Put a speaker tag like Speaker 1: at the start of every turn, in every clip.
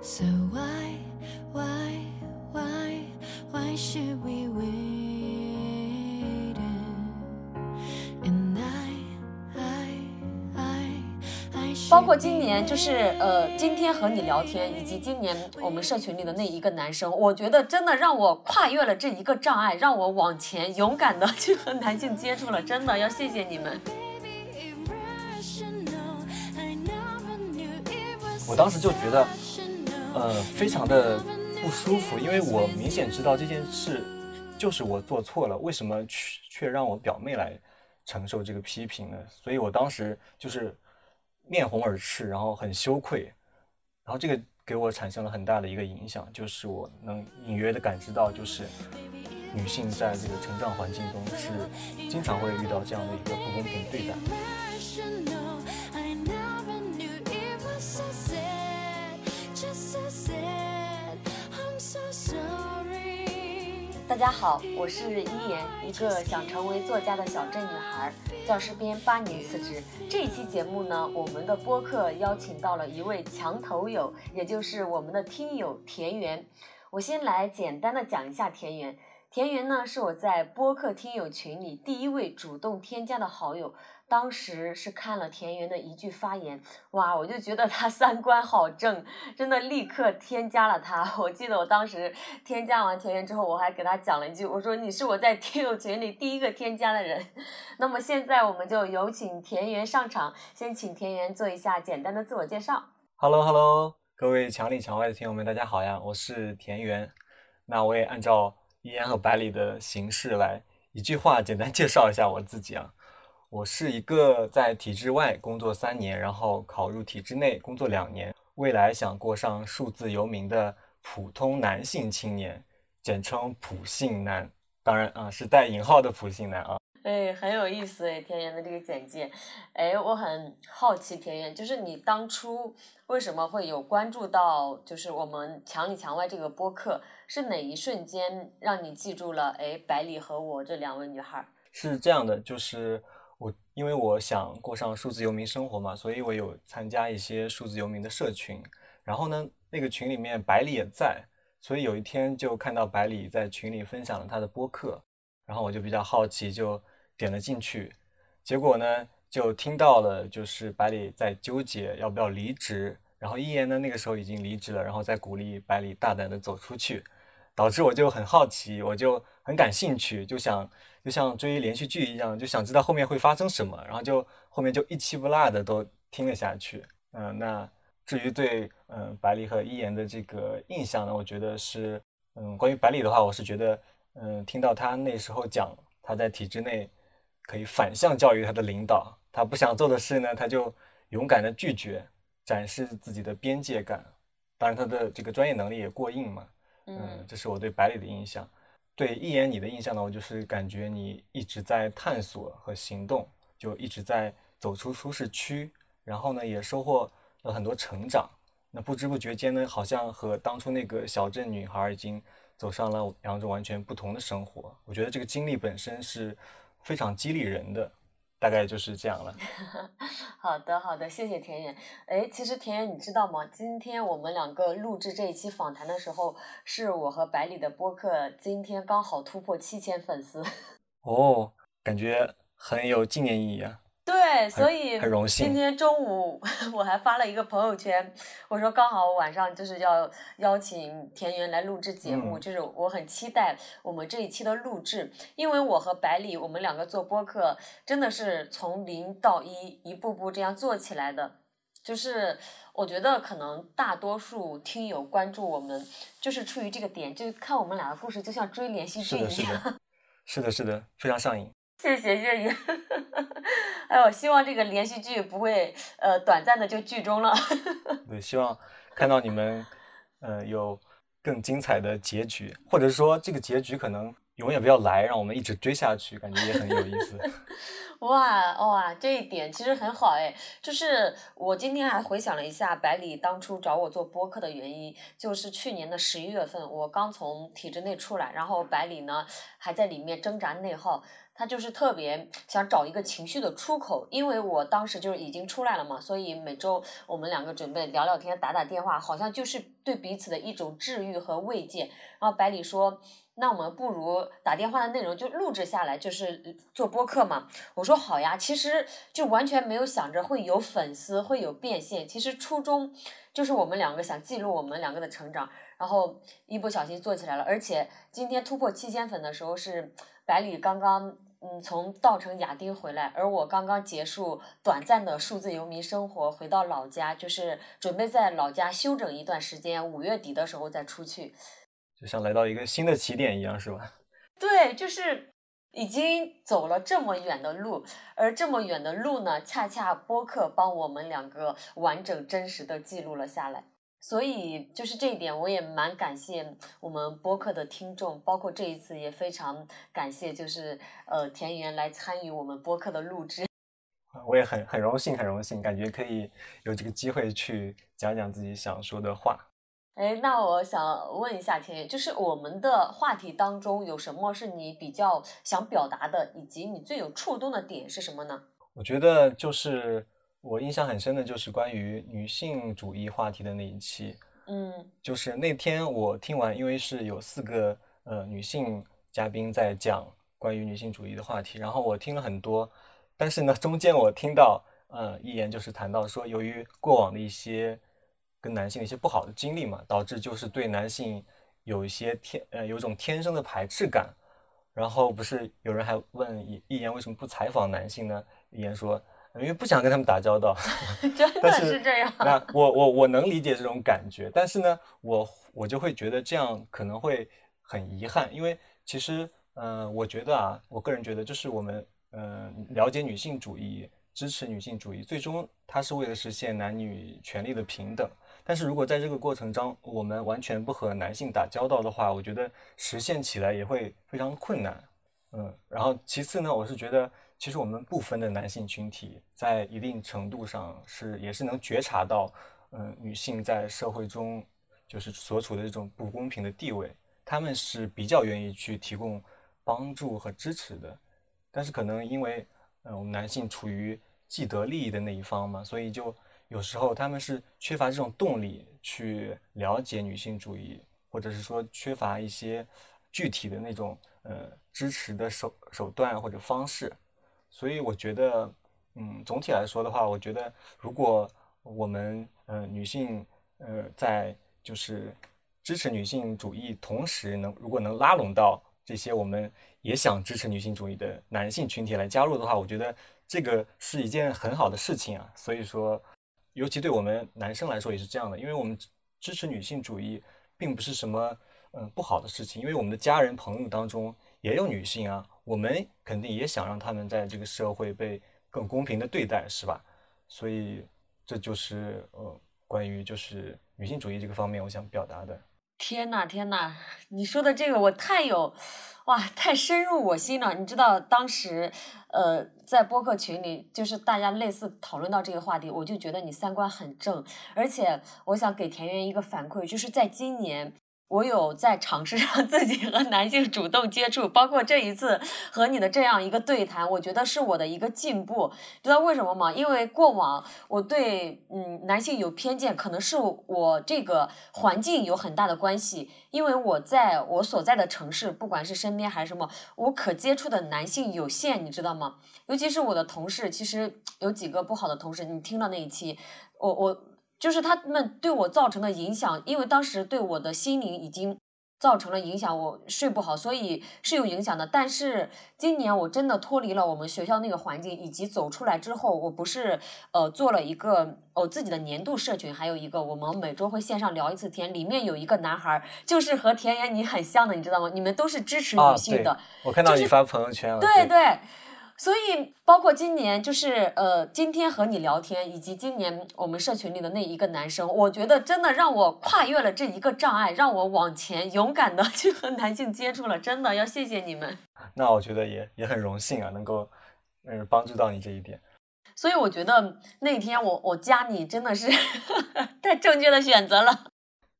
Speaker 1: So why, why, why, why should we wait? And I, I, I,
Speaker 2: 包括今年，就是呃，今天和你聊天，以及今年我们社群里的那一个男生，我觉得真的让我跨越了这一个障碍，让我往前勇敢的去和男性接触了，真的要谢谢你们。
Speaker 3: 我当时就觉得。呃，非常的不舒服，因为我明显知道这件事就是我做错了，为什么却却让我表妹来承受这个批评呢？所以我当时就是面红耳赤，然后很羞愧，然后这个给我产生了很大的一个影响，就是我能隐约的感知到，就是女性在这个成长环境中是经常会遇到这样的一个不公平对待。
Speaker 2: 大家好，我是一言，一个想成为作家的小镇女孩，教师编八年辞职。这一期节目呢，我们的播客邀请到了一位墙头友，也就是我们的听友田园。我先来简单的讲一下田园。田园呢，是我在播客听友群里第一位主动添加的好友。当时是看了田园的一句发言，哇，我就觉得他三观好正，真的立刻添加了他。我记得我当时添加完田园之后，我还给他讲了一句，我说你是我在听友群里第一个添加的人。那么现在我们就有请田园上场，先请田园做一下简单的自我介绍。
Speaker 3: Hello Hello，各位墙里墙外的听友们，大家好呀，我是田园。那我也按照一言和百里的形式来一句话简单介绍一下我自己啊。我是一个在体制外工作三年，然后考入体制内工作两年，未来想过上数字游民的普通男性青年，简称普信男。当然啊，是带引号的普信男啊。
Speaker 2: 哎，很有意思哎，田园的这个简介。哎，我很好奇，田园，就是你当初为什么会有关注到，就是我们墙里墙外这个播客，是哪一瞬间让你记住了？哎，百里和我这两位女孩儿。
Speaker 3: 是这样的，就是我因为我想过上数字游民生活嘛，所以我有参加一些数字游民的社群。然后呢，那个群里面百里也在，所以有一天就看到百里在群里分享了他的播客，然后我就比较好奇，就点了进去。结果呢，就听到了就是百里在纠结要不要离职，然后一言呢那个时候已经离职了，然后再鼓励百里大胆的走出去。导致我就很好奇，我就很感兴趣，就想就像追连续剧一样，就想知道后面会发生什么，然后就后面就一期不落的都听了下去。嗯、那至于对嗯、百里和一言的这个印象呢，我觉得是嗯关于百里的话，我是觉得嗯听到他那时候讲他在体制内可以反向教育他的领导，他不想做的事呢，他就勇敢的拒绝，展示自己的边界感。当然，他的这个专业能力也过硬嘛。嗯，这是我对百里的印象。对一眼你的印象呢，我就是感觉你一直在探索和行动，就一直在走出舒适区，然后呢，也收获了很多成长。那不知不觉间呢，好像和当初那个小镇女孩已经走上了两种完全不同的生活。我觉得这个经历本身是非常激励人的，大概就是这样了。
Speaker 2: 好的，好的，谢谢田野。哎，其实田野，你知道吗？今天我们两个录制这一期访谈的时候，是我和百里的播客今天刚好突破七千粉丝。
Speaker 3: 哦，感觉很有纪念意义啊。
Speaker 2: 对，所以
Speaker 3: 很荣幸
Speaker 2: 今天中午 我还发了一个朋友圈，我说刚好晚上就是要邀请田园来录制节目，
Speaker 3: 嗯
Speaker 2: 就是我很期待我们这一期的录制，因为我和百里我们两个做播客真的是从零到一一步步这样做起来的。就是我觉得可能大多数听友关注我们，就是出于这个点，就看我们俩的故事，就像追连续，剧一样。
Speaker 3: 是的，是的，是的，非常上瘾。
Speaker 2: 谢谢谢谢，哎我，希望这个连续剧不会呃短暂的就剧终了。
Speaker 3: 对，希望看到你们，呃，有更精彩的结局，或者说这个结局可能永远不要来，让我们一直追下去，感觉也很有意思。
Speaker 2: 哇哇，这一点其实很好哎，就是我今天还回想了一下百里当初找我做播客的原因，就是去年的十一月份，我刚从体制内出来，然后百里呢还在里面挣扎内耗。他就是特别想找一个情绪的出口，因为我当时就是已经出来了嘛，所以每周我们两个准备聊聊天、打打电话，好像就是对彼此的一种治愈和慰藉。然后百里说：“那我们不如打电话的内容就录制下来，就是做播客嘛。”我说：“好呀。”其实就完全没有想着会有粉丝、会有变现。其实初衷就是我们两个想记录我们两个的成长，然后一不小心做起来了。而且今天突破七千粉的时候是百里刚刚。嗯，从稻城亚丁回来，而我刚刚结束短暂的数字游民生活，回到老家，就是准备在老家休整一段时间，五月底的时候再出去。
Speaker 3: 就像来到一个新的起点一样，是吧？
Speaker 2: 对，就是已经走了这么远的路，而这么远的路呢，恰恰播客帮我们两个完整真实的记录了下来。所以就是这一点，我也蛮感谢我们播客的听众，包括这一次也非常感谢，就是呃田园来参与我们播客的录制。
Speaker 3: 我也很很荣幸，很荣幸，感觉可以有这个机会去讲讲自己想说的话。
Speaker 2: 哎，那我想问一下田园，就是我们的话题当中有什么是你比较想表达的，以及你最有触动的点是什么呢？
Speaker 3: 我觉得就是我印象很深的就是关于女性主义话题的那一期，
Speaker 2: 嗯
Speaker 3: 就是那天我听完，因为是有四个呃女性嘉宾在讲关于女性主义的话题，然后我听了很多，但是呢，中间我听到呃一言就是谈到说，由于过往的一些跟男性的一些不好的经历嘛，导致就是对男性有一些天呃有一种天生的排斥感，然后不是有人还问一一言为什么不采访男性呢？一言说。因为不想跟他们打交道，
Speaker 2: 真的
Speaker 3: 是
Speaker 2: 是这样。
Speaker 3: 那我我我能理解这种感觉，但是呢，我我就会觉得这样可能会很遗憾，因为其实，呃，我觉得啊，我个人觉得，就是我们，呃，了解女性主义，支持女性主义，最终它是为了实现男女权利的平等。但是如果在这个过程中，我们完全不和男性打交道的话，我觉得实现起来也会非常困难。嗯，然后其次呢，我是觉得，其实我们部分的男性群体在一定程度上是也是能觉察到，嗯，女性在社会中就是所处的这种不公平的地位，他们是比较愿意去提供帮助和支持的，但是可能因为，呃，我们男性处于既得利益的那一方嘛，所以就有时候他们是缺乏这种动力去了解女性主义，或者是说缺乏一些具体的那种呃支持的手手段或者方式，所以我觉得，嗯，总体来说的话，我觉得如果我们呃女性呃在就是支持女性主义，同时能如果能拉拢到这些我们也想支持女性主义的男性群体来加入的话，我觉得这个是一件很好的事情啊。所以说，尤其对我们男生来说也是这样的，因为我们支持女性主义并不是什么嗯、不好的事情，因为我们的家人朋友当中也有女性啊，我们肯定也想让他们在这个社会被更公平的对待，是吧？所以这就是呃关于就是女性主义这个方面我想表达的。
Speaker 2: 天呐天呐，你说的这个我太有，哇，太深入我心了。你知道当时，呃，在播客群里，就是大家类似讨论到这个话题，我就觉得你三观很正，而且我想给田园一个反馈，就是在今年。我有在尝试 让自己和男性主动接触，包括这一次和你的这样一个对谈，我觉得是我的一个进步。知道为什么吗？因为过往我对嗯男性有偏见，可能是我这个环境有很大的关系。因为我在我所在的城市，不管是身边还是什么，我可接触的男性有限，你知道吗？尤其是我的同事，其实有几个不好的同事，你听到那一期，我我。就是他们对我造成的影响，因为当时对我的心灵已经造成了影响，我睡不好，所以是有影响的。但是今年我真的脱离了我们学校那个环境，以及走出来之后，我不是呃做了一个我自己的年度社群，还有一个我们每周会线上聊一次天，里面有一个男孩儿，就是和田园你很像的，你知道吗？你们都是支持
Speaker 3: 啊，
Speaker 2: 女性的，
Speaker 3: 我看到你发朋友圈了。
Speaker 2: 对对，所以包括今年，就是呃，今天和你聊天，以及今年我们社群里的那一个男生，我觉得真的让我跨越了这一个障碍，让我往前勇敢的 去和男性接触了，真的要谢谢你们。
Speaker 3: 那我觉得也也很荣幸啊，能够嗯帮助到你这一点。
Speaker 2: 所以我觉得那天我我加你真的是 太正确的选择了。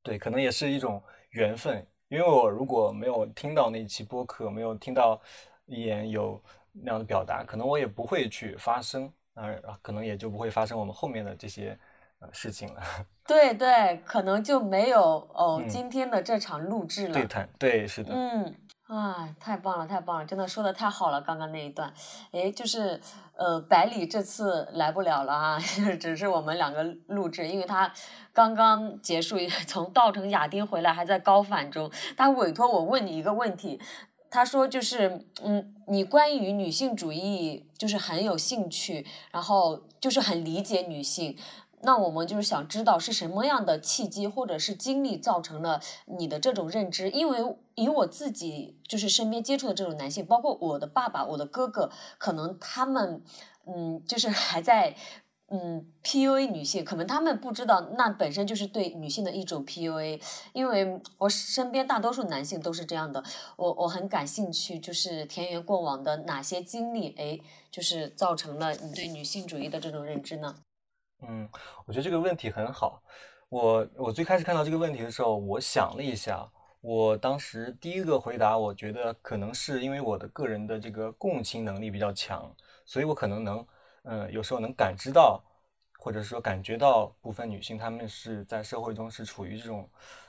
Speaker 3: 对，可能也是一种缘分，因为我如果没有听到那一期播客，没有听到一言有那样的表达，可能我也不会去发声，呃，可能也就不会发生我们后面的这些呃事情了。
Speaker 2: 对对，可能就没有哦、
Speaker 3: 嗯
Speaker 2: 今天的这场录制了。
Speaker 3: 对谈，对，是的，
Speaker 2: 嗯，啊，太棒了，太棒了，真的说的太好了，刚刚那一段，哎，就是呃，百里这次来不了了啊，只是我们两个录制，因为他刚刚结束 从稻城亚丁回来，还在高反中，他委托我问你一个问题。他说：“就是，嗯，你关于女性主义就是很有兴趣，然后就是很理解女性，那我们就是想知道是什么样的契机或者是经历造成了你的这种认知，因为以我自己就是身边接触的这种男性，包括我的爸爸、我的哥哥，可能他们嗯就是还在嗯 PUA 女性，可能他们不知道那本身就是对女性的一种 PUA，因为我身边大多数男性都是这样的，我我很感兴趣，就是田园过往的哪些经历，哎，就是造成了你对女性主义的这种认知呢？
Speaker 3: 嗯，我觉得这个问题很好。我我最开始看到这个问题的时候，我想了一下，我当时第一个回答，我觉得可能是因为我的个人的这个共情能力比较强，所以我可能能，嗯，有时候能感知到，或者说感觉到部分女性她们是在社会中是处于这种，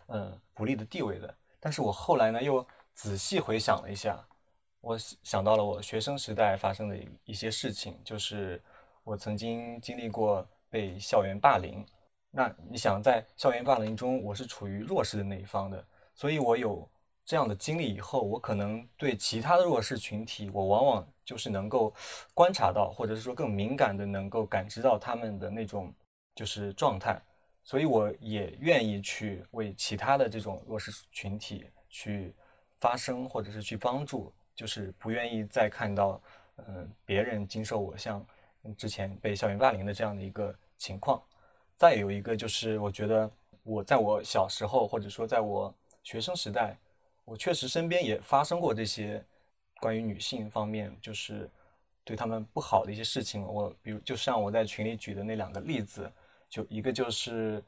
Speaker 3: 嗯，不利的地位的。但是我后来呢，又仔细回想了一下，我想到了我学生时代发生的一一些事情，就是我曾经经历过被校园霸凌。那你想，在校园霸凌中，我是处于弱势的那一方的，所以我有这样的经历以后，我可能对其他的弱势群体，我往往就是能够观察到，或者是说更敏感的能够感知到他们的那种就是状态，所以我也愿意去为其他的这种弱势群体去发声，或者是去帮助，就是不愿意再看到，嗯、别人经受我像之前被校园霸凌的这样的一个情况。再有一个就是，我觉得我在我小时候，或者说在我学生时代，我确实身边也发生过这些关于女性方面，就是对她们不好的一些事情。我比如，就像我在群里举的那两个例子，就一个就是，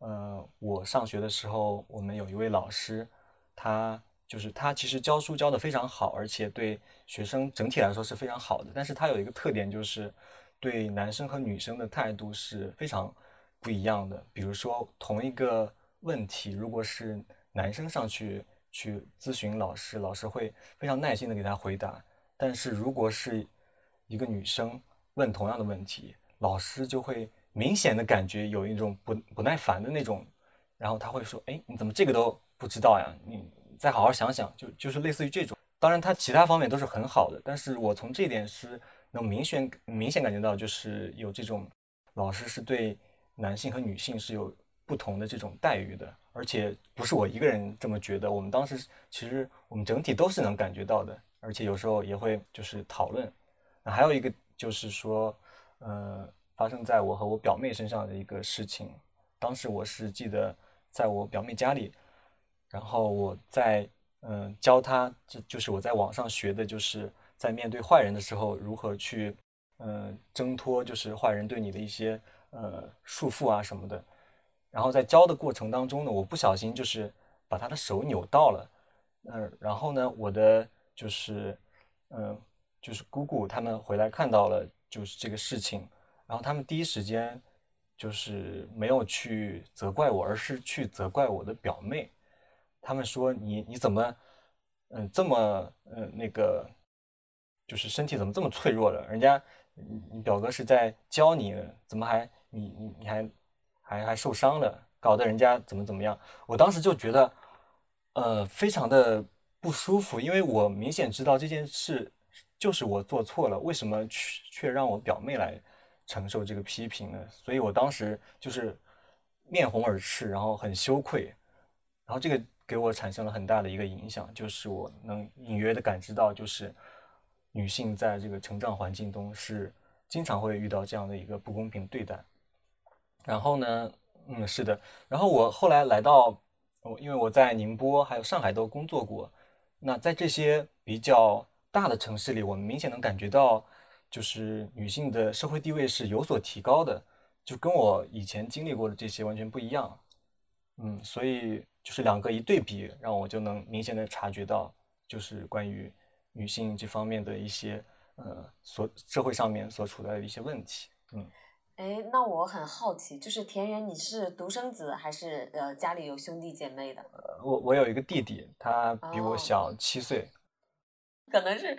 Speaker 3: 呃，我上学的时候，我们有一位老师，他就是他其实教书教得非常好，而且对学生整体来说是非常好的。但是他有一个特点，就是对男生和女生的态度是非常不一样的。比如说，同一个问题，如果是男生上去去咨询老师，老师会非常耐心的给他回答；但是如果是一个女生问同样的问题，老师就会明显的感觉有一种不不耐烦的那种，然后他会说：“哎，你怎么这个都不知道呀？你再好好想想。”就就是类似于这种。当然，他其他方面都是很好的，但是我从这点是能明显明显感觉到，就是有这种老师是对男性和女性是有不同的这种待遇的，而且不是我一个人这么觉得，我们当时其实我们整体都是能感觉到的，而且有时候也会就是讨论。那还有一个就是说，呃，发生在我和我表妹身上的一个事情，当时我是记得在我表妹家里，然后我在嗯、教她，这就是我在网上学的，就是在面对坏人的时候如何去嗯、挣脱，就是坏人对你的一些呃束缚啊什么的。然后在教的过程当中呢，我不小心就是把他的手扭到了，嗯、然后呢，我的就是嗯、就是姑姑他们回来看到了就是这个事情，然后他们第一时间就是没有去责怪我，而是去责怪我的表妹。他们说你你怎么嗯、这么嗯、那个就是身体怎么这么脆弱了？人家你你表哥是在教你，怎么还你你你还还还受伤了，搞得人家怎么怎么样？我当时就觉得呃非常的不舒服，因为我明显知道这件事就是我做错了，为什么却却让我表妹来承受这个批评呢？所以我当时就是面红耳赤，然后很羞愧，然后这个给我产生了很大的一个影响，就是我能隐约的感知到，就是女性在这个成长环境中是经常会遇到这样的一个不公平对待。然后呢，嗯，是的，然后我后来来到，我因为我在宁波还有上海都工作过，那在这些比较大的城市里，我们明显能感觉到，就是女性的社会地位是有所提高的，就跟我以前经历过的这些完全不一样。嗯，所以就是两个一对比，让我就能明显的察觉到，就是关于女性这方面的一些呃所社会上面所处的一些问题。嗯，
Speaker 2: 哎，那我很好奇，就是田园，你是独生子还是呃家里有兄弟姐妹的？
Speaker 3: 呃我我有一个弟弟，他比我
Speaker 2: 哦
Speaker 3: 小七岁。
Speaker 2: 可能是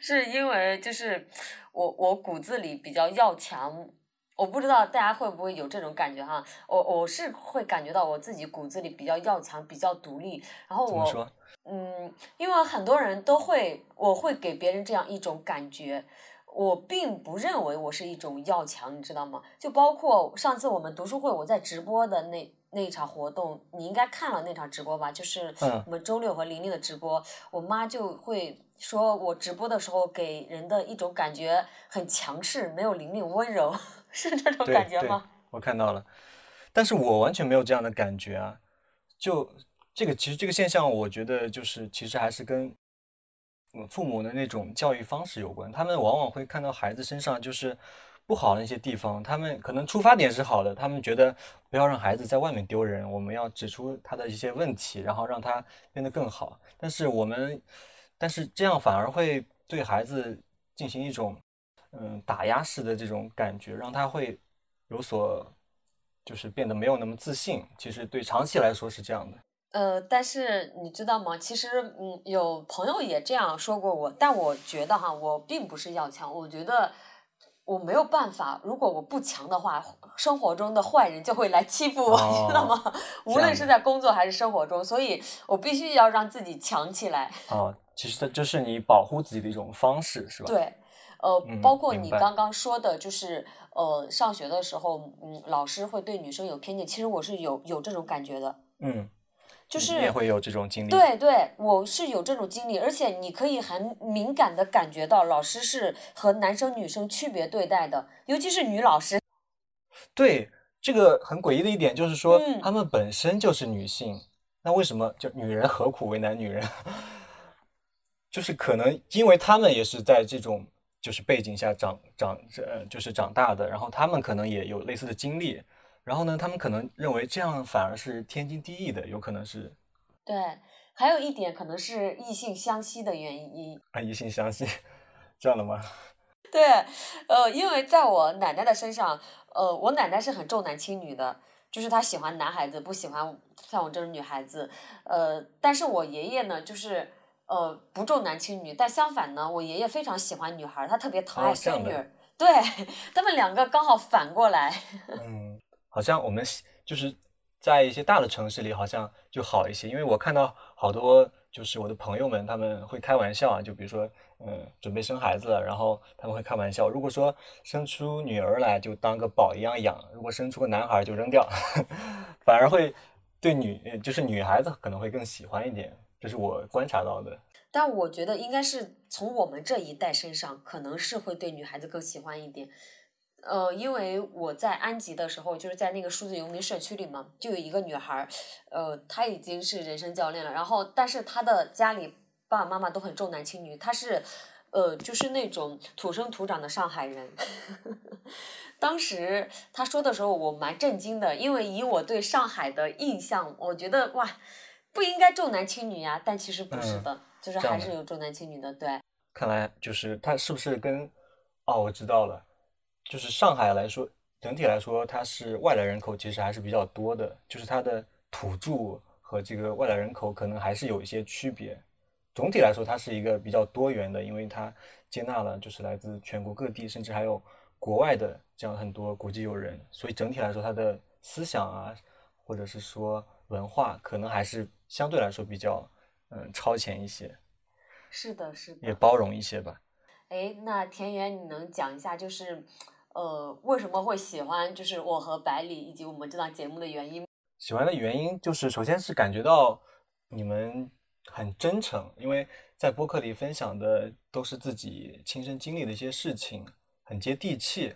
Speaker 2: 是因为就是我我骨子里比较要强，我不知道大家会不会有这种感觉哈。我我是会感觉到我自己骨子里比较要强，比较独立。然后我？嗯，因为很多人都会，我会给别人这样一种感觉。我并不认为我是一种要强，你知道吗？就包括上次我们读书会，我在直播的那那一场活动，你应该看了那场直播吧？就是
Speaker 3: 嗯
Speaker 2: 我们周六和玲玲的直播，我妈就会说我直播的时候给人的一种感觉很强势，没有玲玲温柔，是这种感觉吗？
Speaker 3: 我看到了，但是我完全没有这样的感觉啊。就这个，其实这个现象，我觉得就是其实还是跟父母的那种教育方式有关。他们往往会看到孩子身上就是不好的一些地方，他们可能出发点是好的，他们觉得不要让孩子在外面丢人，我们要指出他的一些问题，然后让他变得更好。但是我们，但是这样反而会对孩子进行一种嗯打压式的这种感觉，让他会有所就是变得没有那么自信。其实对长期来说是这样的。
Speaker 2: 呃，但是你知道吗？其实，嗯，有朋友也这样说过我，但我觉得哈，我并不是要强，我觉得我没有办法，如果我不强的话，生活中的坏人就会来欺负我，你知道吗？无论是在工作还是生活中，所以我必须要让自己强起来。
Speaker 3: 哦，其实这这是你保护自己的一种方式，是吧？，
Speaker 2: 对，呃，
Speaker 3: 嗯
Speaker 2: 包括你刚刚说的，就是呃，上学的时候，嗯，老师会对女生有偏见，其实我是有有这种感觉的，
Speaker 3: 嗯，
Speaker 2: 就是
Speaker 3: 你也会有这种经历。，
Speaker 2: 对对，我是有这种经历，而且你可以很敏感的感觉到老师是和男生女生区别对待的，尤其是女老师。
Speaker 3: 对，这个很诡异的一点就是说，
Speaker 2: 嗯
Speaker 3: 她们本身就是女性，那为什么就女人何苦为难女人？就是可能因为他们也是在这种就是背景下长长呃就是长大的，然后他们可能也有类似的经历，然后呢，他们可能认为这样反而是天经地义的，有可能是
Speaker 2: 对，还有一点可能是异性相吸的原因。
Speaker 3: 啊异性相吸，这样的吗？
Speaker 2: 对，呃，因为在我奶奶的身上，呃，我奶奶是很重男轻女的，就是她喜欢男孩子，不喜欢像我这种女孩子。呃，但是我爷爷呢，就是呃不重男轻女，但相反呢，我爷爷非常喜欢女孩儿，他特别疼爱孙女儿。对 他们两个刚好反过来。
Speaker 3: 嗯，好像我们就是在一些大的城市里，好像就好一些，因为我看到好多就是我的朋友们，他们会开玩笑啊，就比如说，嗯，准备生孩子了，然后他们会开玩笑，如果说生出女儿来就当个宝一样养，如果生出个男孩就扔掉，反而会对女就是女孩子可能会更喜欢一点，这是我观察到的。
Speaker 2: 但我觉得应该是从我们这一代身上，可能是会对女孩子更喜欢一点。呃，因为我在安吉的时候，就是在那个数字游民社区里嘛，就有一个女孩儿，呃，她已经是人生教练了，然后但是她的家里爸爸妈妈都很重男轻女，她是，呃，就是那种土生土长的上海人。当时她说的时候，我蛮震惊的，因为以我对上海的印象，我觉得哇，不应该重男轻女呀，但其实不是
Speaker 3: 嗯
Speaker 2: 的，就是还是有重男轻女的，对。
Speaker 3: 看来就是她是不是跟，哦，我知道了，就是上海来说，整体来说它是外来人口其实还是比较多的，就是它的土著和这个外来人口可能还是有一些区别。总体来说，它是一个比较多元的，因为它接纳了就是来自全国各地，甚至还有国外的这样很多国际友人，所以整体来说，它的思想啊，或者是说文化，可能还是相对来说比较嗯超前一些，
Speaker 2: 是的，是的。
Speaker 3: 也包容一些吧。
Speaker 2: 哎，那田园，你能讲一下，就是，呃，为什么会喜欢，就是我和百里以及我们这档节目的原因？
Speaker 3: 喜欢的原因就是，首先是感觉到你们很真诚，因为在播客里分享的都是自己亲身经历的一些事情，很接地气。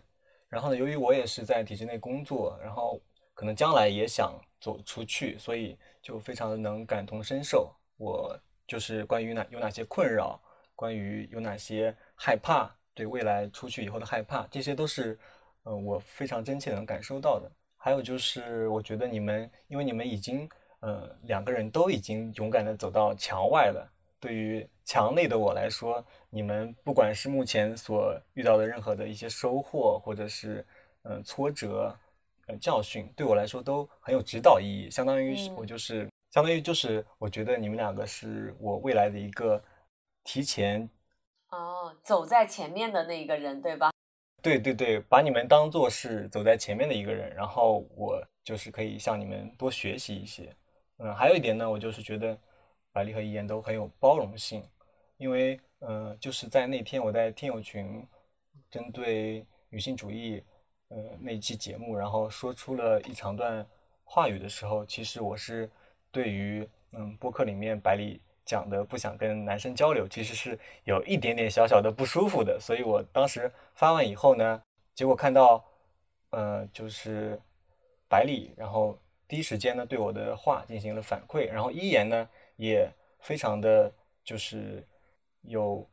Speaker 3: 然后呢，由于我也是在体制内工作，然后可能将来也想走出去，所以就非常的能感同身受。我就是关于哪有哪些困扰，关于有哪些害怕，对未来出去以后的害怕，这些都是呃我非常真切能感受到的。还有就是，我觉得你们，因为你们已经呃两个人都已经勇敢的走到墙外了，对于墙内的我来说，你们不管是目前所遇到的任何的一些收获，或者是嗯、呃挫折、呃教训，对我来说都很有指导意义。相当于我就是，相当于就是，我觉得你们两个是我未来的一个提前，
Speaker 2: 哦，走在前面的那一个人，对吧？
Speaker 3: 对对对，把你们当做是走在前面的一个人，然后我就是可以向你们多学习一些。嗯，还有一点呢，我就是觉得百丽和一言都很有包容性，因为呃，就是在那天我在听友群针对女性主义呃那期节目，然后说出了一长段话语的时候，其实我是对于嗯播客里面百丽讲的不想跟男生交流，其实是有一点点小小的不舒服的，所以我当时发完以后呢，结果看到呃就是百里，然后第一时间呢对我的话进行了反馈，然后一言呢也非常的就是有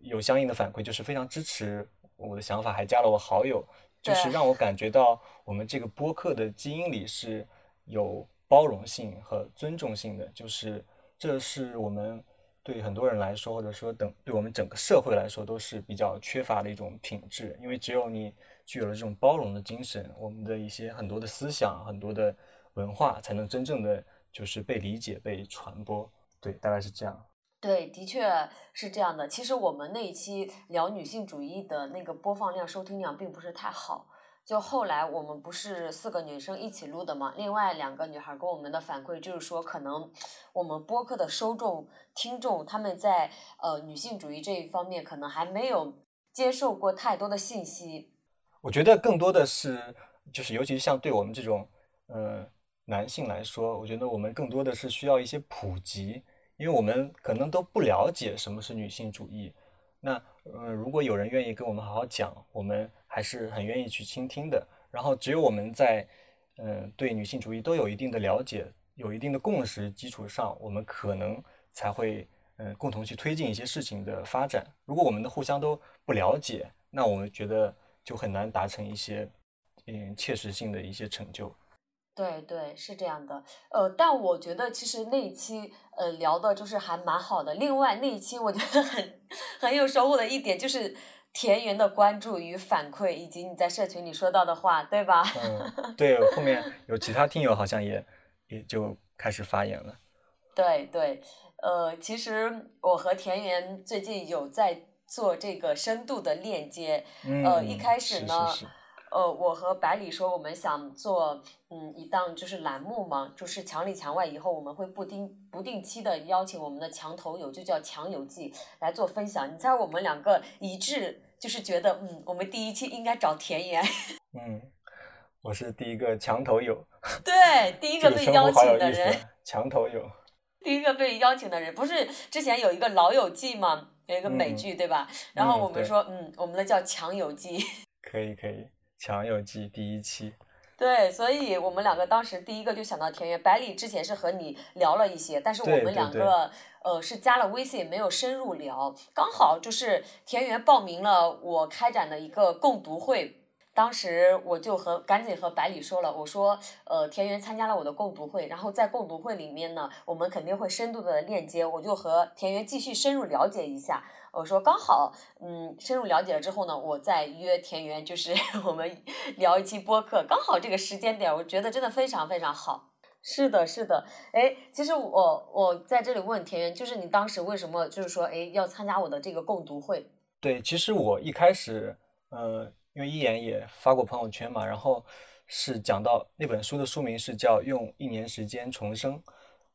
Speaker 3: 有相应的反馈，就是非常支持我的想法，还加了我好友，就是让我感觉到我们这个播客的基因里是有包容性和尊重性的，就是这是我们对很多人来说，或者说等对我们整个社会来说都是比较缺乏的一种品质，因为只有你具有了这种包容的精神，我们的一些很多的思想、很多的文化才能真正的就是被理解、被传播。对，大概是这样。
Speaker 2: 对，的确是这样的。其实我们那一期聊女性主义的那个播放量、收听量并不是太好。就后来我们不是四个女生一起录的嘛，另外两个女孩给我们的反馈就是说，可能我们播客的受众、听众他们在呃女性主义这一方面可能还没有接受过太多的信息。
Speaker 3: 我觉得更多的是，就是尤其是像对我们这种呃男性来说，我觉得我们更多的是需要一些普及，因为我们可能都不了解什么是女性主义。那呃，如果有人愿意跟我们好好讲，我们还是很愿意去倾听的。然后，只有我们在嗯、对女性主义都有一定的了解、有一定的共识基础上，我们可能才会嗯、共同去推进一些事情的发展。如果我们的互相都不了解，那我们觉得就很难达成一些嗯切实性的一些成就。
Speaker 2: 对对，是这样的。呃，但我觉得其实那一期呃聊的就是还蛮好的。另外那一期我觉得很 很有收获的一点就是田园的关注与反馈，以及你在社群里说到的话，对吧？
Speaker 3: 嗯，对，后面有其他听友好像也也就开始发言了。
Speaker 2: 对对，呃，其实我和田园最近有在做这个深度的链接。呃，一
Speaker 3: 嗯
Speaker 2: 开始
Speaker 3: 是
Speaker 2: 呢，
Speaker 3: 是是
Speaker 2: 呃，我和百里说我们想做嗯一档就是栏目嘛，就是墙里墙外，以后我们会不定不定期的邀请我们的墙头友，就叫墙友记来做分享。你猜我们两个一致就是觉得嗯，我们第一期应该找田岩，
Speaker 3: 嗯，我是第一个墙头友，
Speaker 2: 对，第一
Speaker 3: 个
Speaker 2: 被邀请的人。
Speaker 3: 墙头友。
Speaker 2: 第一个被邀请的人，不是之前有一个《老友记》吗？有一个美
Speaker 3: 嗯
Speaker 2: 剧，对吧？然后我们说，嗯，我们的叫《墙友记》。
Speaker 3: 可以可以，墙友记第一期。
Speaker 2: 对，所以我们两个当时第一个就想到田园。百里之前是和你聊了一些，但是我们两个呃是加了微信，没有深入聊。刚好就是田园报名了我开展的一个共读会。当时我就和赶紧和百里说了，我说，呃，田园参加了我的共读会，然后在共读会里面呢，我们肯定会深度的链接，我就和田园继续深入了解一下。我说刚好，嗯，深入了解了之后呢，我再约田园，就是 我们聊一期播客，刚好这个时间点，我觉得真的非常非常好。是的，是的，哎，其实我我在这里问田园，就是你当时为什么就是说，哎，要参加我的这个共读会？
Speaker 3: 对，其实我一开始，呃，因为一言也发过朋友圈嘛，然后是讲到那本书的书名是叫《用一年时间重生》。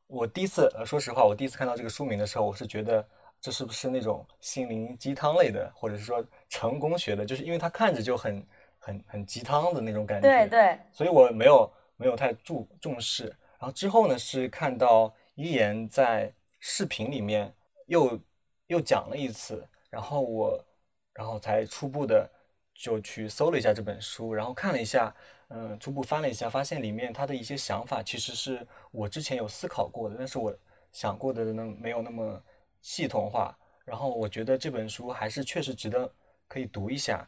Speaker 3: 我第一次，呃，说实话，我第一次看到这个书名的时候，我是觉得这是不是那种心灵鸡汤类的，或者是说成功学的，就是因为它看着就很很很鸡汤的那种感觉。
Speaker 2: 对对，
Speaker 3: 所以我没有没有太注重视。然后之后呢，是看到一言在视频里面又又讲了一次，然后我然后才初步的就去搜了一下这本书，然后看了一下，嗯、初步翻了一下，发现里面他的一些想法其实是我之前有思考过的，但是我想过的呢没有那么系统化。然后我觉得这本书还是确实值得可以读一下，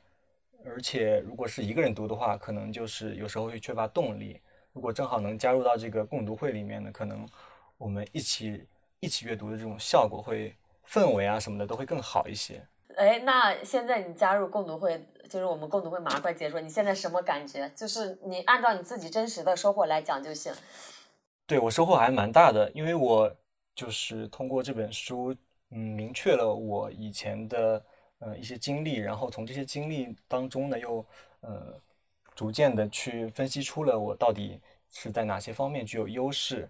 Speaker 3: 而且如果是一个人读的话，可能就是有时候会缺乏动力。如果正好能加入到这个共读会里面呢，可能我们一起一起阅读的这种效果会氛围啊什么的都会更好一些。
Speaker 2: 哎，那现在你加入共读会，就是我们共读会马上快结束，你现在什么感觉？就是你按照你自己真实的收获来讲就行。
Speaker 3: 对我收获还蛮大的，因为我就是通过这本书，嗯，明确了我以前的呃一些经历，然后从这些经历当中呢，又呃逐渐的去分析出了我到底是在哪些方面具有优势，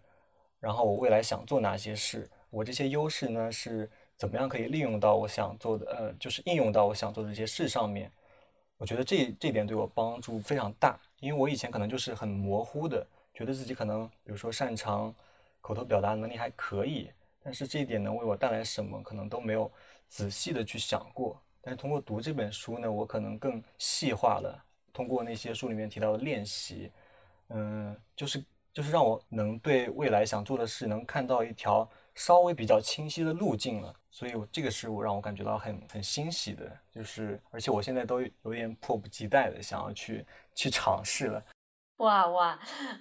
Speaker 3: 然后我未来想做哪些事，我这些优势呢是怎么样可以利用到我想做的，呃，就是应用到我想做的这些事上面。我觉得这这点对我帮助非常大，因为我以前可能就是很模糊的，觉得自己可能比如说擅长口头表达能力还可以，但是这一点能为我带来什么，可能都没有仔细的去想过。但是通过读这本书呢，我可能更细化了，通过那些书里面提到的练习，嗯，就是就是让我能对未来想做的事能看到一条稍微比较清晰的路径了。所以我这个是我让我感觉到很很欣喜的，就是而且我现在都有点迫不及待的想要去去尝试了。
Speaker 2: 哇哇，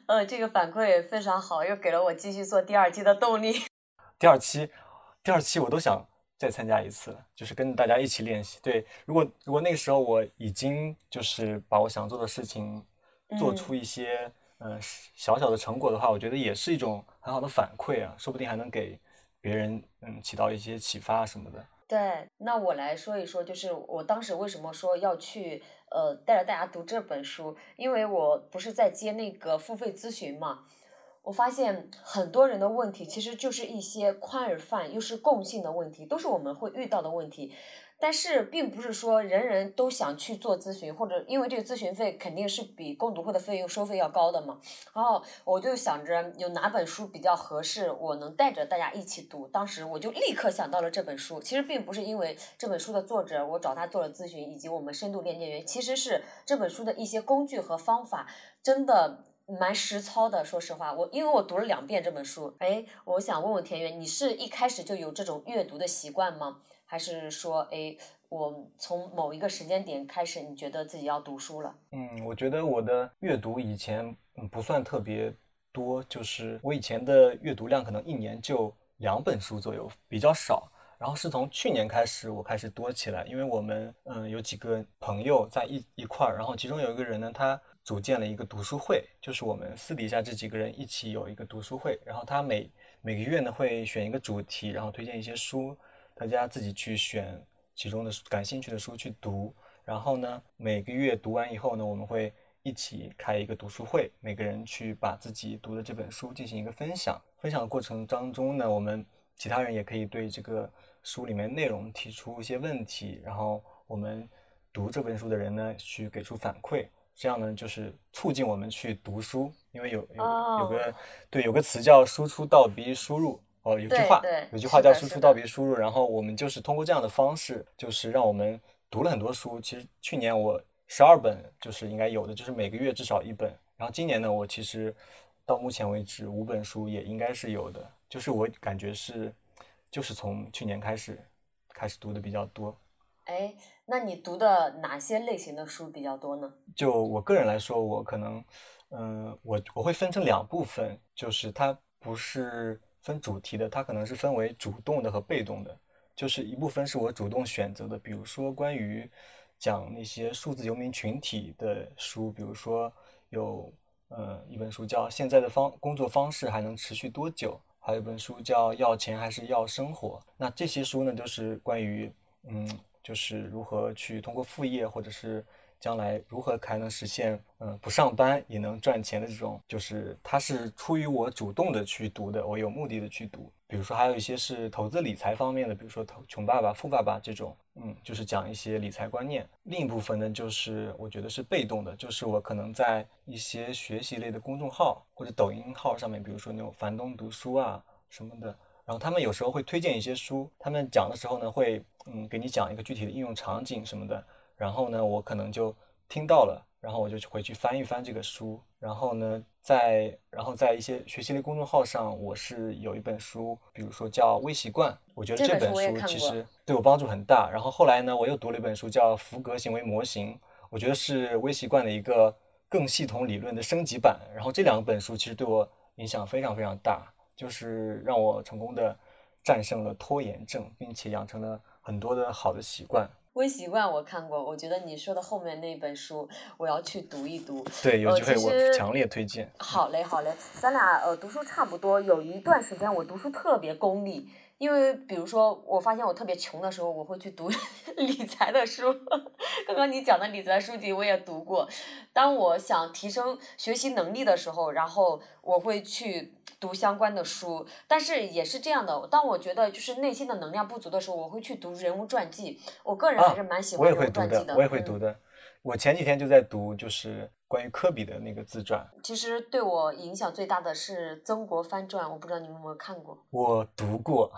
Speaker 2: 呃，这个反馈非常好，又给了我继续做第二季的动力。
Speaker 3: 第二期，第二期我都想再参加一次，就是跟大家一起练习。对，如果如果那个时候我已经就是把我想做的事情做出一些嗯、呃小小的成果的话，我觉得也是一种很好的反馈啊，说不定还能给别人嗯起到一些启发什么的。
Speaker 2: 对，那我来说一说，就是我当时为什么说要去呃带着大家读这本书，因为我不是在接那个付费咨询嘛，我发现很多人的问题其实就是一些宽而泛又是共性的问题，都是我们会遇到的问题。但是并不是说人人都想去做咨询，或者因为这个咨询费肯定是比共读会的费用收费要高的嘛。然后我就想着有哪本书比较合适，我能带着大家一起读。当时我就立刻想到了这本书。其实并不是因为这本书的作者我找他做了咨询，以及我们深度链接员，其实是这本书的一些工具和方法真的。蛮实操的，说实话，我因为我读了两遍这本书，哎，我想问问田园，你是一开始就有这种阅读的习惯吗？还是说，哎，我从某一个时间点开始，你觉得自己要读书了？
Speaker 3: 嗯，我觉得我的阅读以前不算特别多，就是我以前的阅读量可能一年就两本书左右，比较少。然后是从去年开始，我开始多起来，因为我们嗯有几个朋友在一一块儿，然后其中有一个人呢，他组建了一个读书会，就是我们私底下这几个人一起有一个读书会，然后他每每个月呢会选一个主题，然后推荐一些书，大家自己去选其中的感兴趣的书去读，然后呢每个月读完以后呢，我们会一起开一个读书会，每个人去把自己读的这本书进行一个分享，分享的过程当中呢，我们其他人也可以对这个书里面内容提出一些问题，然后我们读这本书的人呢去给出反馈。这样呢，就是促进我们去读书，因为有有有个对有个词叫输出倒逼输入哦，有句话
Speaker 2: 对
Speaker 3: 有句话叫输出倒逼输入，然后我们就是通过这样的方式，就是让我们读了很多书。其实去年我十二本就是应该有的，就是每个月至少一本。然后今年呢，我其实到目前为止五本书也应该是有的，就是我感觉是就是从去年开始开始读的比较多。
Speaker 2: 哎，那你读的哪些类型的书比较多呢？
Speaker 3: 就我个人来说，我可能，嗯、我我会分成两部分，就是它不是分主题的，它可能是分为主动的和被动的。就是一部分是我主动选择的，比如说关于讲那些数字游民群体的书，比如说有呃一本书叫《现在的方工作方式还能持续多久》，还有一本书叫《要钱还是要生活》。那这些书呢，都是关于嗯，就是如何去通过副业，或者是将来如何才能实现嗯不上班也能赚钱的这种，就是它是出于我主动的去读的，我有目的的去读。比如说还有一些是投资理财方面的，比如说投穷爸爸富爸爸这种，嗯，就是讲一些理财观念。另一部分呢，就是我觉得是被动的，就是我可能在一些学习类的公众号或者抖音号上面，比如说那种樊东读书啊什么的，然后他们有时候会推荐一些书，他们讲的时候呢，会嗯给你讲一个具体的应用场景什么的，然后呢，我可能就听到了，然后我就回去翻一翻这个书，然后呢，在然后在一些学习类公众号上，我是有一本书，比如说叫《微习惯》，我觉得这本
Speaker 2: 书
Speaker 3: 其实对我帮助很大。然后后来呢，我又读了一本书叫《福格行为模型》，我觉得是微习惯的一个更系统理论的升级版。然后这两本书其实对我影响非常非常大，就是让我成功的战胜了拖延症，并且养成了很多的好的习惯。
Speaker 2: 微习惯我看过，我觉得你说的后面那本书我要去读一读。
Speaker 3: 对，有
Speaker 2: 呃
Speaker 3: 机会我强烈推荐。
Speaker 2: 好嘞，好嘞，咱俩呃读书差不多。有一段时间我读书特别功利，因为比如说我发现我特别穷的时候，我会去读 理财的书。刚刚你讲的理财书籍我也读过。当我想提升学习能力的时候，然后我会去读相关的书。但是也是这样的，当我觉得就是内心的能量不足的时候，我会去读人物传记。我个人还是蛮喜
Speaker 3: 啊我
Speaker 2: 欢
Speaker 3: 也会读的
Speaker 2: 人物传记，
Speaker 3: 我也会
Speaker 2: 嗯
Speaker 3: 读的。我前几天就在读，就是关于科比的那个自传，
Speaker 2: 其实对我影响最大的是《曾国藩传》，我不知道你们有没有看过。
Speaker 3: 我读过，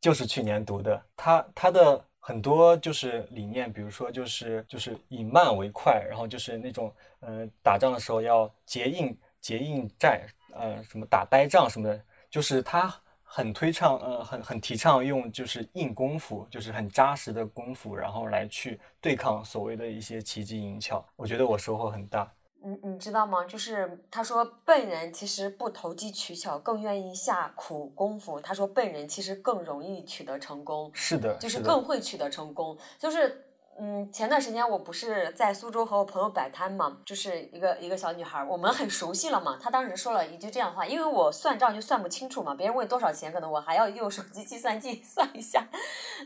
Speaker 3: 就是去年读的。他他的很多就是理念，比如说就是就是以慢为快，然后就是那种呃打仗的时候要结硬结硬寨，呃什么打呆仗什么的，就是他很推倡呃很很提倡用就是硬功夫，就是很扎实的功夫，然后来去对抗所谓的一些奇技淫巧。我觉得我收获很大。
Speaker 2: 你你知道吗？就是他说笨人其实不投机取巧，更愿意下苦功夫。他说笨人其实更容易取得成功，
Speaker 3: 是的，
Speaker 2: 就是更会取得成功。就是嗯，前段时间我不是在苏州和我朋友摆摊嘛，就是一个一个小女孩儿，我们很熟悉了嘛。她当时说了一句这样的话，因为我算账就算不清楚嘛，别人问多少钱，可能我还要用手机计算器 算一下。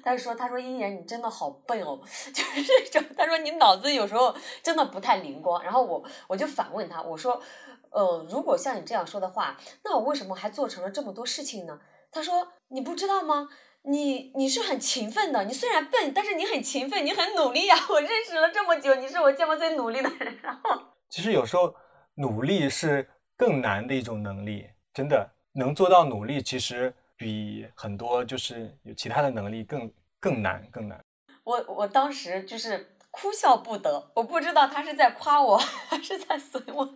Speaker 2: 她说：“她说依然你真的好笨哦，就是这种。她说你脑子有时候真的不太灵光。”然后我我就反问她，我说：“呃，如果像你这样说的话，那我为什么还做成了这么多事情呢？”她说：“你不知道吗？”你你是很勤奋的，你虽然笨，但是你很勤奋，你很努力呀、我认识了这么久，你是我见过最努力的人。然后，
Speaker 3: 其实有时候努力是更难的一种能力，真的能做到努力，其实比很多就是有其他的能力更更难更难。
Speaker 2: 我我当时就是哭笑不得，我不知道他是在夸我还是在损我。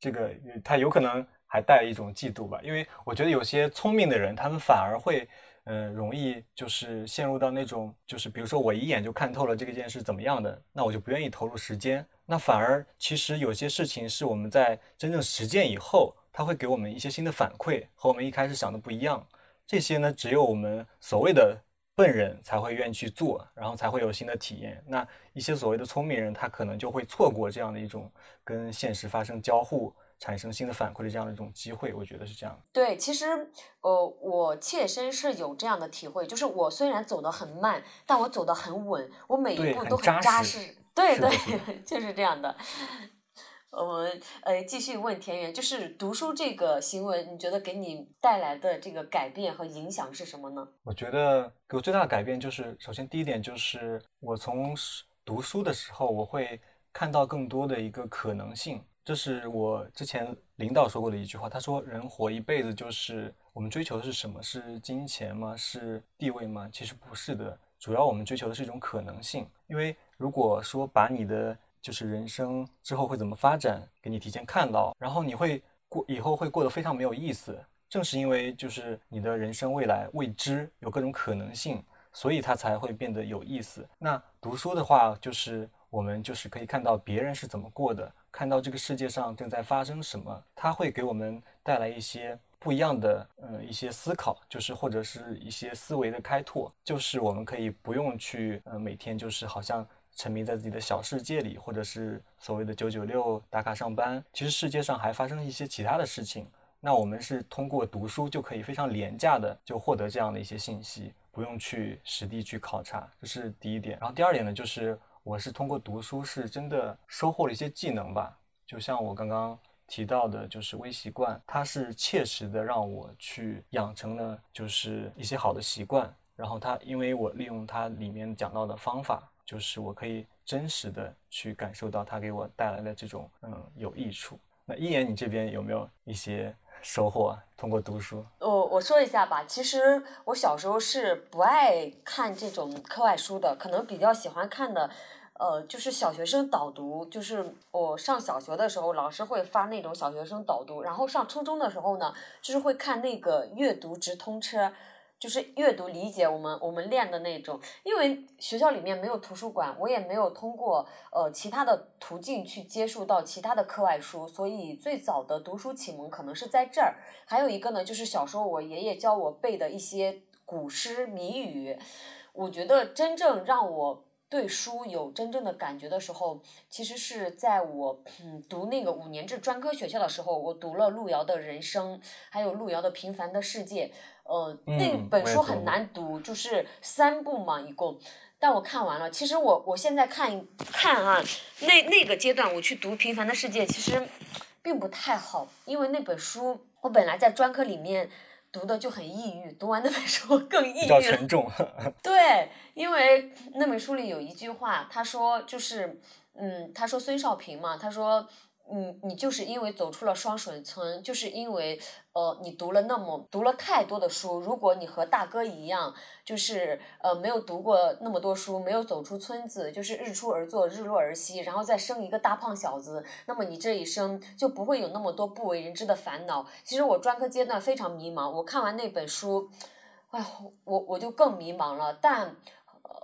Speaker 3: 这个他有可能还带一种嫉妒吧，因为我觉得有些聪明的人，他们反而会。嗯、容易就是陷入到那种，就是比如说我一眼就看透了这个件事怎么样的，那我就不愿意投入时间。那反而其实有些事情是我们在真正实践以后，它会给我们一些新的反馈，和我们一开始想的不一样。这些呢，只有我们所谓的笨人才会愿意去做，然后才会有新的体验。那一些所谓的聪明人，他可能就会错过这样的一种跟现实发生交互。产生新的反馈的这样的一种机会，我觉得是这样。
Speaker 2: 对，其实呃，我切身是有这样的体会，就是我虽然走得很慢，但我走得很稳，我每一步都
Speaker 3: 很扎实。
Speaker 2: 对对，就是这样的。我们呃继续问田园，就是读书这个行为，你觉得给你带来的这个改变和影响是什么呢？
Speaker 3: 我觉得给我最大的改变就是，首先第一点就是我从读书的时候，我会看到更多的一个可能性。这是我之前领导说过的一句话，他说：“人活一辈子，就是我们追求的是什么？是金钱吗？是地位吗？其实不是的，主要我们追求的是一种可能性。因为如果说把你的就是人生之后会怎么发展，给你提前看到，然后你会过以后会过得非常没有意思。正是因为就是你的人生未来未知，有各种可能性，所以它才会变得有意思。那读书的话，就是我们就是可以看到别人是怎么过的。”看到这个世界上正在发生什么，它会给我们带来一些不一样的呃一些思考，就是或者是一些思维的开拓，就是我们可以不用去呃每天就是好像沉迷在自己的小世界里，或者是所谓的九九六打卡上班，其实世界上还发生一些其他的事情。那我们是通过读书就可以非常廉价的就获得这样的一些信息，不用去实地去考察，这是第一点。然后第二点呢，就是。我是通过读书，是真的收获了一些技能吧。就像我刚刚提到的，就是微习惯，它是切实的让我去养成了就是一些好的习惯。然后它，因为我利用它里面讲到的方法，就是我可以真实的去感受到它给我带来的这种嗯有益处。那一言，你这边有没有一些收获？通过读书？
Speaker 2: 我我说一下吧，其实我小时候是不爱看这种课外书的，可能比较喜欢看的。呃，就是小学生导读，就是我上小学的时候，老师会发那种小学生导读，然后上初中的时候呢，就是会看那个阅读直通车，就是阅读理解我们我们练的那种。因为学校里面没有图书馆，我也没有通过呃其他的途径去接触到其他的课外书，所以最早的读书启蒙可能是在这儿。还有一个呢，就是小时候我爷爷教我背的一些。古诗谜语。我觉得真正让我对书有真正的感觉的时候，其实是在我读那个五年制专科学校的时候，我读了路遥的人生，还有路遥的《平凡的世界》。呃，那
Speaker 3: 嗯
Speaker 2: 本书很难读，就是三部嘛，一共。但我看完了，其实我我现在看看啊，那那个阶段我去读《平凡的世界》，其实并不太好，因为那本书我本来在专科里面读的就很抑郁，读完那本书更抑
Speaker 3: 比较
Speaker 2: 郁了。
Speaker 3: 沉重。
Speaker 2: 对，因为那本书里有一句话，他说就是，嗯，他说孙少平嘛，他说，嗯，你就是因为走出了双水村，就是因为呃，你读了那么读了太多的书，如果你和大哥一样，就是呃没有读过那么多书，没有走出村子，就是日出而作，日落而息，然后再生一个大胖小子，那么你这一生就不会有那么多不为人知的烦恼。其实我专科阶段非常迷茫，我看完那本书。哎，我我就更迷茫了。但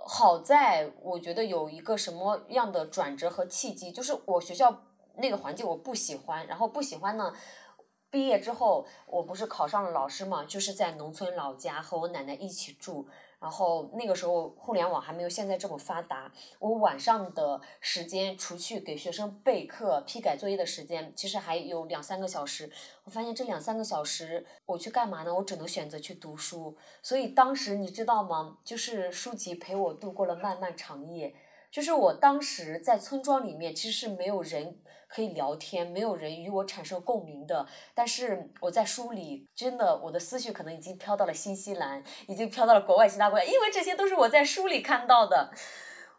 Speaker 2: 好在我觉得有一个什么样的转折和契机，就是我学校那个环境我不喜欢，然后不喜欢呢。毕业之后，我不是考上了老师嘛，就是在农村老家和我奶奶一起住。然后那个时候互联网还没有现在这么发达，我晚上的时间除去给学生备课、批改作业的时间，其实还有两三个小时。我发现这两三个小时我去干嘛呢？我只能选择去读书。所以当时你知道吗？就是书籍陪我度过了漫漫长夜。就是我当时在村庄里面，其实是没有人可以聊天，没有人与我产生共鸣的。但是我在书里，真的我的思绪可能已经飘到了新西兰，已经飘到了国外其他国家，因为这些都是我在书里看到的。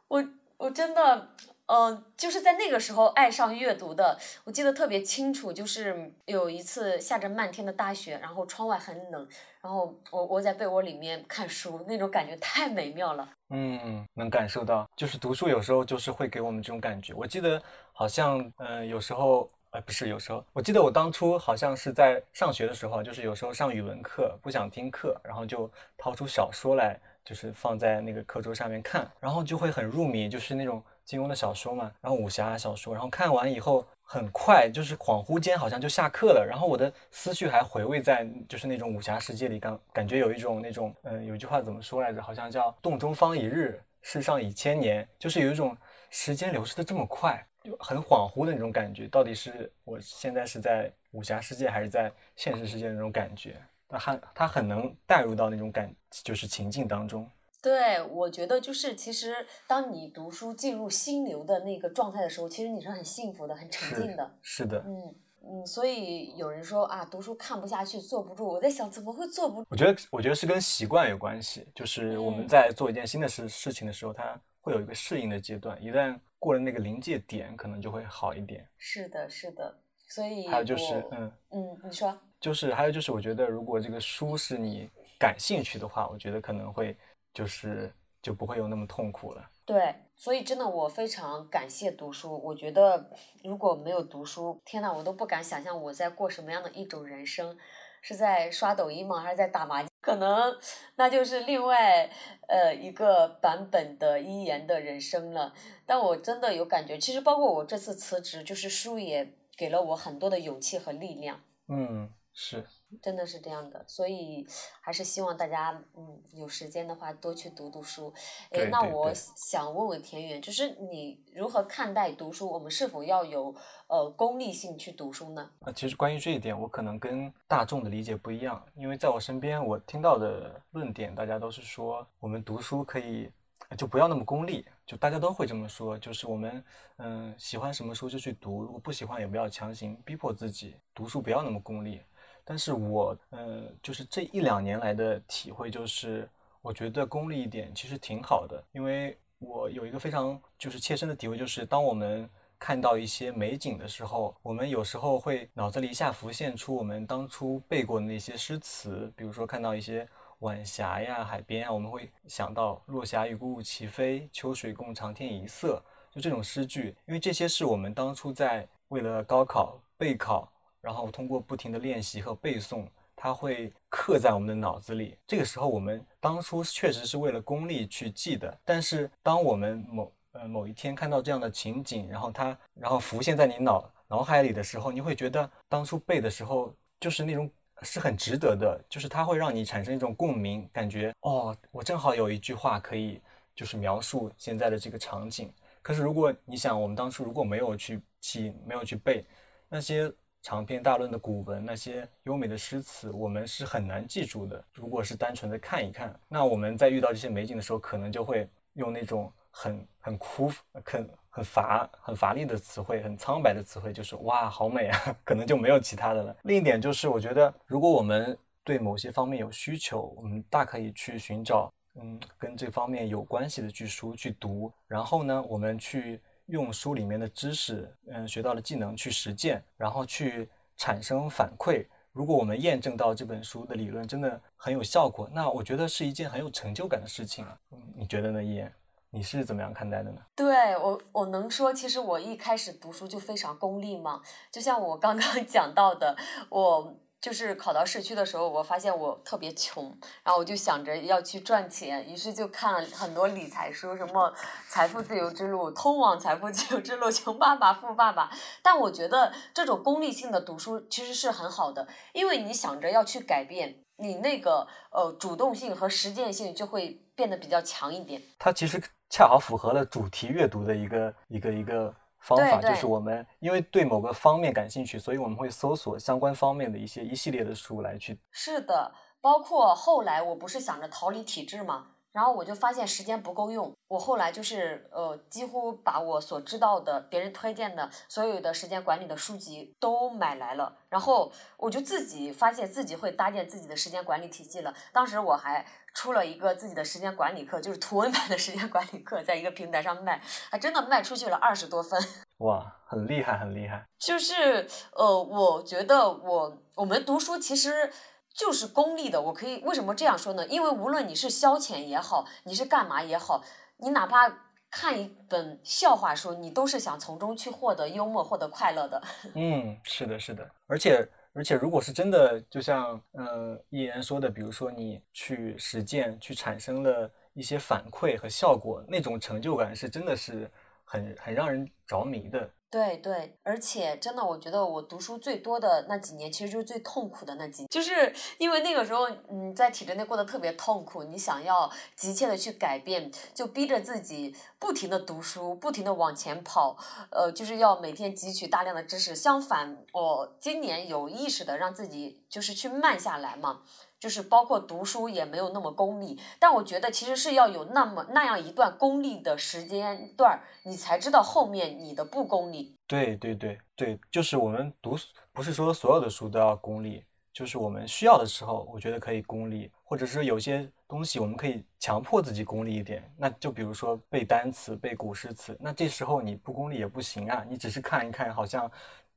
Speaker 2: 我我真的，呃，就是在那个时候爱上阅读的。我记得特别清楚，就是有一次下着漫天的大雪，然后窗外很冷，然后我我在被窝里面看书，那种感觉太美妙了。
Speaker 3: 嗯，能感受到，就是读书有时候就是会给我们这种感觉。我记得好像，呃，有时候，呃，不是有时候，我记得我当初好像是在上学的时候，就是有时候上语文课不想听课，然后就掏出小说来，就是放在那个课桌上面看，然后就会很入迷，就是那种金庸的小说嘛，然后武侠小说，然后看完以后很快，就是恍惚间好像就下课了，然后我的思绪还回味在就是那种武侠世界里，感感觉有一种那种，嗯、有一句话怎么说来着？好像叫“洞中方一日，世上已千年”，就是有一种时间流逝的这么快，就很恍惚的那种感觉。到底是我现在是在武侠世界，还是在现实世界那种感觉？它很它很能带入到那种感，就是情境当中。
Speaker 2: 对，我觉得就是，其实当你读书进入心流的那个状态的时候，其实你是很幸福的，很沉浸的。
Speaker 3: 是的，
Speaker 2: 嗯嗯，所以有人说啊，读书看不下去，坐不住。我在想，怎么会坐不住？
Speaker 3: 我觉得我觉得是跟习惯有关系，就是我们
Speaker 2: 嗯
Speaker 3: 在做一件新的事事情的时候，它会有一个适应的阶段，一旦过了那个临界点，可能就会好一点。
Speaker 2: 是的，是的。所以
Speaker 3: 还有就是，嗯，
Speaker 2: 嗯，你说，
Speaker 3: 就是还有就是，我觉得如果这个书是你感兴趣的话，我觉得可能会就是就不会有那么痛苦了。
Speaker 2: 对，所以真的我非常感谢读书。我觉得如果没有读书，天呐，我都不敢想象我在过什么样的一种人生，是在刷抖音吗？还是在打麻将？可能那就是另外呃一个版本的一言的人生了。但我真的有感觉，其实包括我这次辞职，就是书也给了我很多的勇气和力量。
Speaker 3: 嗯，是，
Speaker 2: 真的是这样的，所以还是希望大家，嗯，有时间的话多去读读书。诶，那我想问问田园，就是你如何看待读书？我们是否要有呃功利性去读书呢？
Speaker 3: 啊，其实关于这一点，我可能跟大众的理解不一样，因为在我身边，我听到的论点，大家都是说，我们读书可以呃就不要那么功利，就大家都会这么说，就是我们嗯喜欢什么书就去读，如果不喜欢也不要强行逼迫自己，读书不要那么功利。但是我呃就是这一两年来的体会就是，我觉得功利一点其实挺好的，因为我有一个非常就是切身的体会，就是当我们看到一些美景的时候，我们有时候会脑子里一下浮现出我们当初背过的那些诗词，比如说看到一些晚霞呀、海边啊，我们会想到“落霞与孤鹜齐飞，秋水共长天一色”，就这种诗句，因为这些是我们当初在为了高考备考，然后通过不停的练习和背诵，它会刻在我们的脑子里。这个时候，我们当初确实是为了功利去记的，但是当我们某呃某一天看到这样的情景，然后它然后浮现在你脑脑海里的时候，你会觉得当初背的时候就是那种是很值得的，就是它会让你产生一种共鸣，感觉哦，我正好有一句话可以就是描述现在的这个场景。可是如果你想，我们当初如果没有去记，没有去背那些长篇大论的古文，那些优美的诗词，我们是很难记住的。如果是单纯的看一看，那我们在遇到这些美景的时候，可能就会用那种很很枯、很很乏、很乏力的词汇，很苍白的词汇，就是哇，好美啊，可能就没有其他的了。另一点就是，我觉得如果我们对某些方面有需求，我们大可以去寻找。嗯，跟这方面有关系的剧书去读，然后呢，我们去用书里面的知识，嗯，学到的技能去实践，然后去产生反馈。如果我们验证到这本书的理论真的很有效果，那我觉得是一件很有成就感的事情啊。你觉得呢，一言？你是怎么样看待的呢？
Speaker 2: 对我，我能说，其实我一开始读书就非常功利吗？就像我刚刚 讲到的，我。就是考到市区的时候，我发现我特别穷，然后我就想着要去赚钱，于是就看了很多理财书，什么《财富自由之路》《通往财富自由之路》《穷爸爸富爸爸》。但我觉得这种功利性的读书其实是很好的，因为你想着要去改变，你那个呃主动性和实践性就会变得比较强一点。
Speaker 3: 它其实恰好符合了主题阅读的一个一个一个。方法就是我们因为对某个方面感兴趣，所以我们会搜索相关方面的一些一系列的书来去。
Speaker 2: 是的，包括后来我不是想着逃离体制嘛。然后我就发现时间不够用，我后来就是呃，几乎把我所知道的别人推荐的所有的时间管理的书籍都买来了，然后我就自己发现自己会搭建自己的时间管理体系了。当时我还出了一个自己的时间管理课，就是图文版的时间管理课，在一个平台上卖，还真的卖出去了二十多份。
Speaker 3: 哇，很厉害，很厉害。
Speaker 2: 就是呃，我觉得我我们读书其实。就是功利的，我可以为什么这样说呢？因为无论你是消遣也好，你是干嘛也好，你哪怕看一本笑话书，你都是想从中去获得幽默、获得快乐的。
Speaker 3: 嗯，是的，是的。而且，而且，如果是真的，就像嗯一言说的，比如说你去实践，去产生了一些反馈和效果，那种成就感是真的是很很让人着迷的。
Speaker 2: 对对，而且真的，我觉得我读书最多的那几年，其实就是最痛苦的那几年，就是因为那个时候，嗯，在体制内过得特别痛苦，你想要急切的去改变，就逼着自己不停的读书，不停的往前跑，呃，就是要每天汲取大量的知识。相反，我今年有意识的让自己就是去慢下来嘛。就是包括读书也没有那么功利，但我觉得其实是要有那么那样一段功利的时间段，你才知道后面你的不功利。
Speaker 3: 对对对对，就是我们读，不是说所有的书都要功利，就是我们需要的时候，我觉得可以功利，或者是有些东西我们可以强迫自己功利一点。那就比如说背单词、背古诗词，那这时候你不功利也不行啊，你只是看一看，好像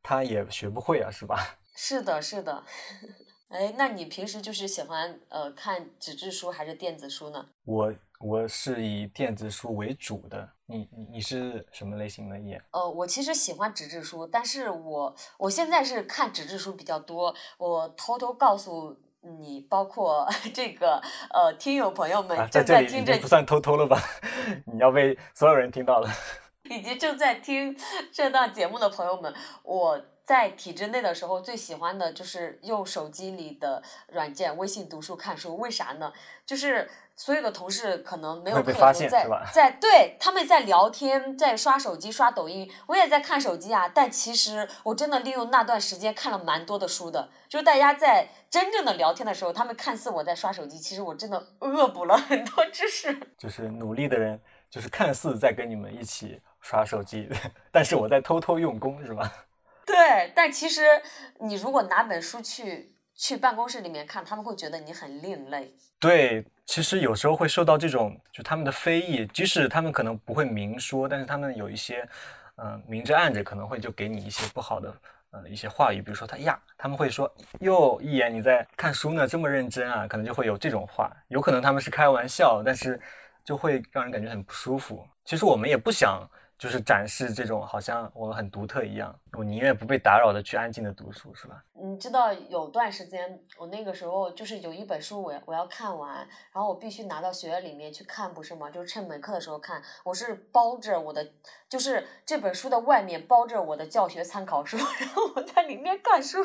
Speaker 3: 他也学不会啊，是吧？
Speaker 2: 是的，是的。哎，那你平时就是喜欢呃看纸质书还是电子书呢？
Speaker 3: 我我是以电子书为主的，你你你是什么类型的也？
Speaker 2: 呃，我其实喜欢纸质书，但是我我现在是看纸质书比较多。我偷偷告诉你，包括 这个呃听友朋友们正在听着，
Speaker 3: 不算偷偷了吧？你要被所有人听到了，
Speaker 2: 以及正在听 这档节目的朋友们，我。在体制内的时候，最喜欢的就是用手机里的软件微信读书看书。为啥呢？就是所有的同事可能没有课都在 在对他们在聊天，在刷手机刷抖音，我也在看手机啊。但其实我真的利用那段时间看了蛮多的书的。就是大家在真正的聊天的时候，他们看似我在刷手机，其实我真的恶补了很多知识。
Speaker 3: 就是努力的人，就是看似在跟你们一起刷手机，但是我在偷偷用功，是吧？
Speaker 2: 对，但其实你如果拿本书去去办公室里面看，他们会觉得你很另类。
Speaker 3: 对，其实有时候会受到这种就他们的非议，即使他们可能不会明说，但是他们有一些嗯明着暗着可能会就给你一些不好的呃一些话语，比如说他呀，他们会说哟一言你在看书呢，这么认真啊，可能就会有这种话，有可能他们是开玩笑，但是就会让人感觉很不舒服。其实我们也不想。就是展示这种好像我们很独特一样，我宁愿不被打扰的去安静的读书，是吧？
Speaker 2: 你知道有段时间，我那个时候就是有一本书，我我要看完，然后我必须拿到学校里面去看，不是吗？就是趁没课的时候看。我是包着我的，就是这本书的外面包着我的教学参考书，然后我在里面看书。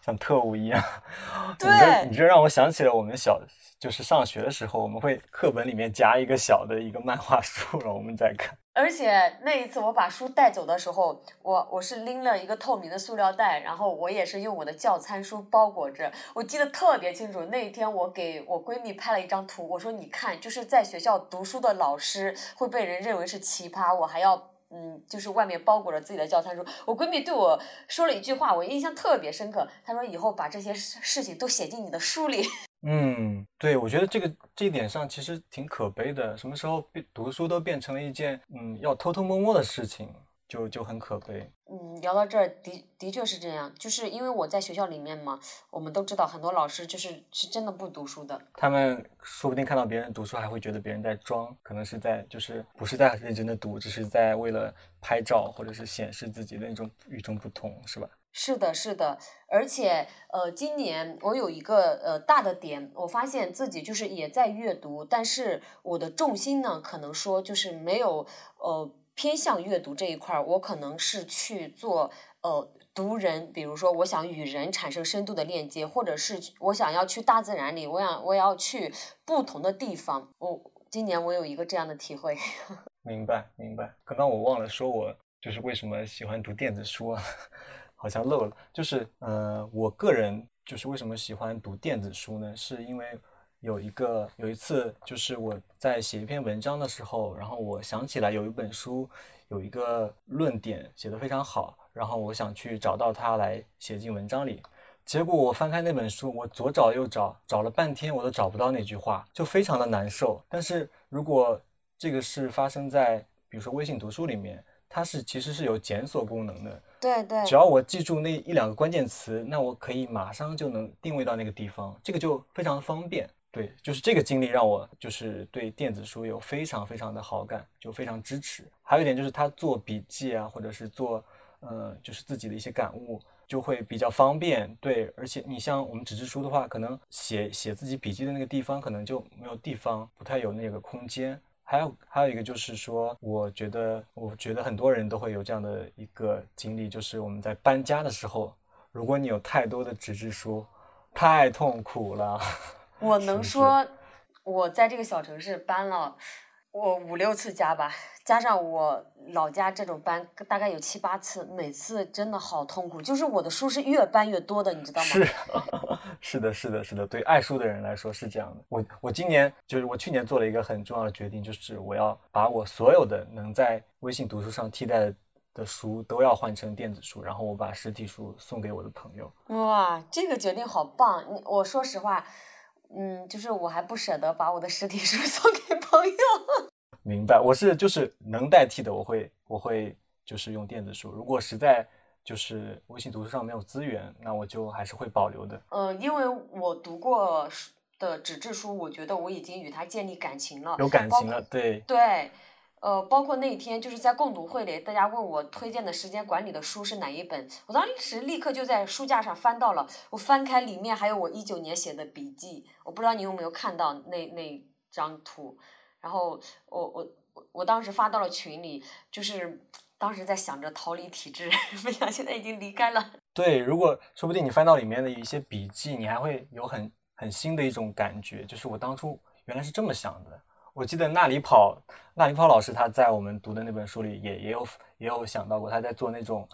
Speaker 3: 像特务一样。
Speaker 2: 对
Speaker 3: 你这你这让我想起了我们小就是上学的时候，我们会课本里面夹一个小的一个漫画书，然后我们再看。
Speaker 2: 而且那一次我把书带走的时候，我我是拎了一个透明的塑料袋，然后我也是用我的教参书包裹着。我记得特别清楚，那一天我给我闺蜜拍了一张图，我说你看，就是在学校读书的老师会被人认为是奇葩，我还要。嗯，就是外面包裹着自己的教参书。我闺蜜对我说了一句话，我印象特别深刻。她说：“以后把这些事事情都写进你的书里。”
Speaker 3: 嗯，对，我觉得这个这一点上其实挺可悲的。什么时候变读书都变成了一件嗯要偷偷摸摸的事情，就就很可悲。
Speaker 2: 嗯，聊到这儿的的确是这样，就是因为我在学校里面嘛，我们都知道很多老师就是是真的不读书的。
Speaker 3: 他们说不定看到别人读书，还会觉得别人在装，可能是在就是不是在认真的读，只是在为了拍照或者是显示自己的那种与众不同，是吧？
Speaker 2: 是的，是的，而且呃，今年我有一个呃大的点，我发现自己就是也在阅读，但是我的重心呢，可能说就是没有呃偏向阅读这一块儿，我可能是去做呃读人，比如说我想与人产生深度的链接，或者是我想要去大自然里，我想我要去不同的地方，我今年我有一个这样的体会。
Speaker 3: 明白，明白。刚刚我忘了说，我就是为什么喜欢读电子书啊，好像漏了。就是，呃，我个人就是为什么喜欢读电子书呢？是因为有一个有一次，就是我在写一篇文章的时候，然后我想起来有一本书有一个论点写得非常好，然后我想去找到它来写进文章里。结果我翻开那本书，我左找右找，找了半天我都找不到那句话，就非常的难受。但是如果这个是发生在比如说微信读书里面，它是其实是有检索功能的，
Speaker 2: 对对
Speaker 3: 只要我记住那一两个关键词，那我可以马上就能定位到那个地方，这个就非常方便。对，就是这个经历让我就是对电子书有非常非常的好感，就非常支持。还有一点就是他做笔记啊，或者是做呃就是自己的一些感悟，就会比较方便。对，而且你像我们纸质书的话，可能写写自己笔记的那个地方可能就没有地方，不太有那个空间。还有还有一个就是说，我觉得我觉得很多人都会有这样的一个经历，就是我们在搬家的时候，如果你有太多的纸质书，太痛苦了。
Speaker 2: 我能
Speaker 3: 是是
Speaker 2: 说，我在这个小城市搬了我五六次加吧，加上我老家这种搬，大概有七八次，每次真的好痛苦。就是我的书是越搬越多的，你知道吗？
Speaker 3: 是，是的，是的，是的，对爱书的人来说是这样的。我我今年就是我去年做了一个很重要的决定，就是我要把我所有的能在微信读书上替代的的书都要换成电子书，然后我把实体书送给我的朋友。
Speaker 2: 哇，这个决定好棒！你我说实话，嗯，就是我还不舍得把我的实体书 送给朋友。
Speaker 3: 明白，我是就是能代替的，我会我会就是用电子书。如果实在就是微信读书上没有资源，那我就还是会保留的。
Speaker 2: 呃，因为我读过书的纸质书，我觉得我已经与它建立感情了，
Speaker 3: 有感情了，对，
Speaker 2: 对，呃，包括那天就是在共读会里，大家问我推荐的时间管理的书是哪一本，我当时立刻就在书架上翻到了，我翻开里面还有我一九年写的笔记，我不知道你有没有看到那那张图，然后我我我我当时发到了群里，就是当时在想着逃离体制，没想现在已经离开了。
Speaker 3: 对，如果说不定你翻到里面的一些笔记，你还会有很很新的一种感觉，就是我当初原来是这么想的。我记得那里跑，那里跑老师他在我们读的那本书里也也有也有想到过，他在做那种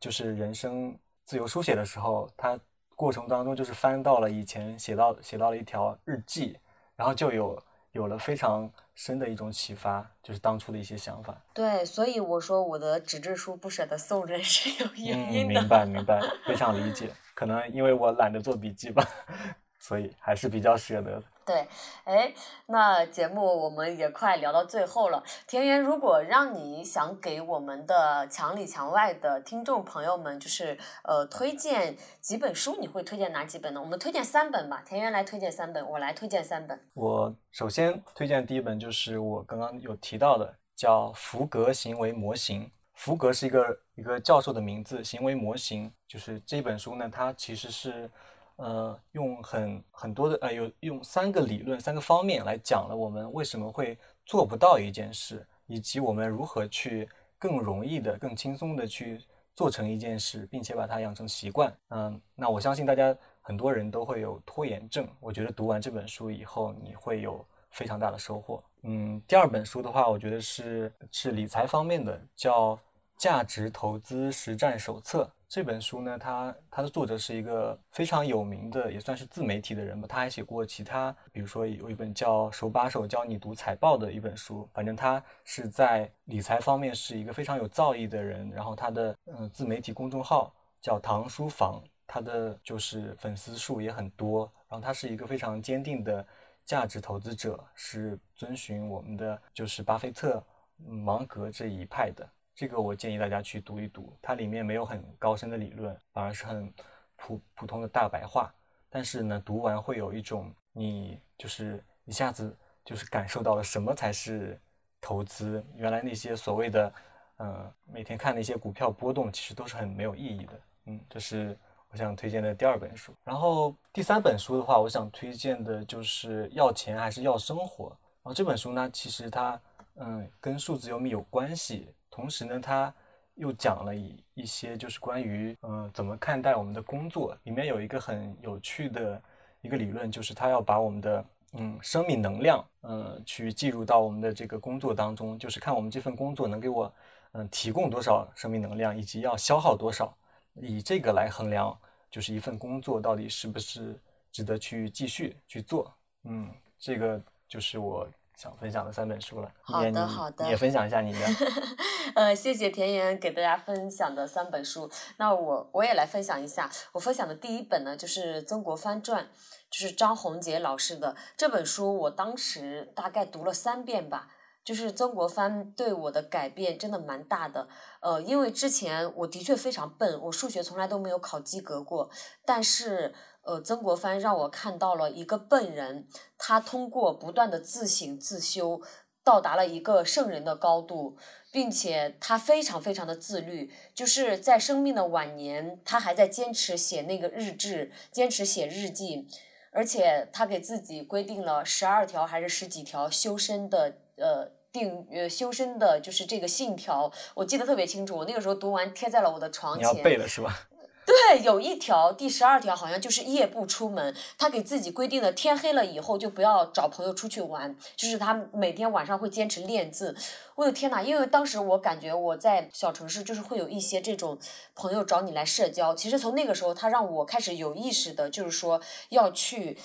Speaker 3: 就是人生自由书写的时候，他过程当中就是翻到了以前写到写到了一条日记，然后就有有了非常深的一种启发，就是当初的一些想法。
Speaker 2: 对，所以我说我的纸质书不舍得送人 是有原
Speaker 3: 嗯，
Speaker 2: 因的。
Speaker 3: 明白明白，非常理解。可能因为我懒得做笔记吧，所以还是比较舍得的。
Speaker 2: 对，哎，那节目我们也快聊到最后了。田园，如果让你想给我们的墙里墙外的听众朋友们，就是呃推荐几本书，你会推荐哪几本呢？我们推荐三本吧，田园来推荐三本，我来推荐三本。
Speaker 3: 我首先推荐第一本就是我刚刚有提到的，叫《福格行为模型》。福格是一个一个教授的名字，行为模型就是这本书呢，它其实是呃用很很多的呃有用三个理论三个方面来讲了我们为什么会做不到一件事，以及我们如何去更容易的、更轻松的去做成一件事，并且把它养成习惯。嗯，那我相信大家很多人都会有拖延症。我觉得读完这本书以后，你会有非常大的收获。嗯，第二本书的话，我觉得是是理财方面的，叫《价值投资实战手册》。这本书呢，它它的作者是一个非常有名的，也算是自媒体的人吧。他还写过其他，比如说有一本叫《手把手教你读财报》的一本书。反正他是在理财方面是一个非常有造诣的人。然后他的嗯自媒体公众号叫唐书房，他的就是粉丝数也很多。然后他是一个非常坚定的价值投资者，是遵循我们的就是巴菲特、芒格这一派的。这个我建议大家去读一读，它里面没有很高深的理论，反而是很普普通的大白话。但是呢，读完会有一种你就是一下子就是感受到了什么才是投资。原来那些所谓的，呃，每天看那些股票波动，其实都是很没有意义的。嗯，这是我想推荐的第二本书。然后第三本书的话，我想推荐的就是要钱还是要生活。然后这本书呢，其实它嗯跟数字游民有关系。同时呢，他又讲了一一些，就是关于嗯怎么看待我们的工作。里面有一个很有趣的一个理论，就是他要把我们的嗯生命能量嗯去计入到我们的这个工作当中，就是看我们这份工作能给我嗯提供多少生命能量，以及要消耗多少，以这个来衡量，就是一份工作到底是不是值得去继续去做。嗯，这个就是我。想分享的三本书了，
Speaker 2: 好的好的，
Speaker 3: 也分享一下你的。
Speaker 2: 呃，谢谢田园给大家分享的三本书，那我我也来分享一下。我分享的第一本呢，就是《曾国藩传》，就是张宏杰老师的这本书。我当时大概读了三遍吧，就是曾国藩对我的改变真的蛮大的。呃，因为之前我的确非常笨，我数学从来都没有考及格过，但是。呃，曾国藩让我看到了一个笨人，他通过不断的自省自修，到达了一个圣人的高度，并且他非常非常的自律，就是在生命的晚年，他还在坚持写那个日志，坚持写日记，而且他给自己规定了十二条还是十几条修身的呃定呃修身的，就是这个信条，我记得特别清楚，我那个时候读完贴在了我的床前。
Speaker 3: 你要背了是吧？
Speaker 2: 对，有一条第十二条好像就是夜不出门，他给自己规定的天黑了以后就不要找朋友出去玩，就是他每天晚上会坚持练字。我的天呐，因为当时我感觉我在小城市就是会有一些这种朋友找你来社交，其实从那个时候他让我开始有意识的，就是说要去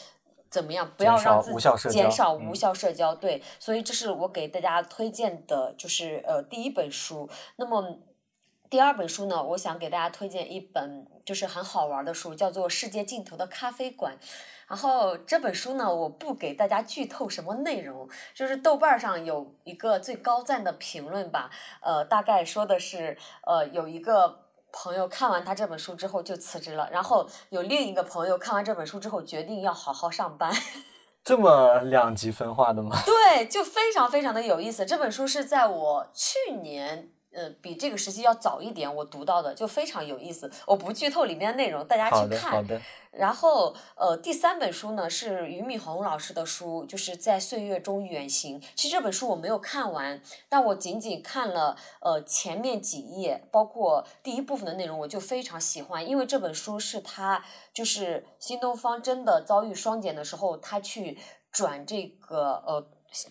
Speaker 2: 怎么样，不要让自己减少无效社交。对，所以这是我给大家推荐的，就是呃第一本书。那么。第二本书呢，我想给大家推荐一本就是很好玩的书，叫做《世界尽头的咖啡馆》。然后这本书呢，我不给大家剧透什么内容，就是豆瓣上有一个最高赞的评论吧，呃，大概说的是，呃，有一个朋友看完他这本书之后就辞职了，然后有另一个朋友看完这本书之后决定要好好上班。
Speaker 3: 这么两极分化的吗？
Speaker 2: 对，就非常非常的有意思。这本书是在我去年。呃，比这个时期要早一点，我读到的就非常有意思。我不剧透里面的内容，大家去看。
Speaker 3: 好的，好的。
Speaker 2: 然后，呃，第三本书呢是俞敏洪老师的书，就是在岁月中远行。其实这本书我没有看完，但我仅仅看了呃前面几页，包括第一部分的内容，我就非常喜欢，因为这本书是他就是新东方真的遭遇双减的时候，他去转这个呃。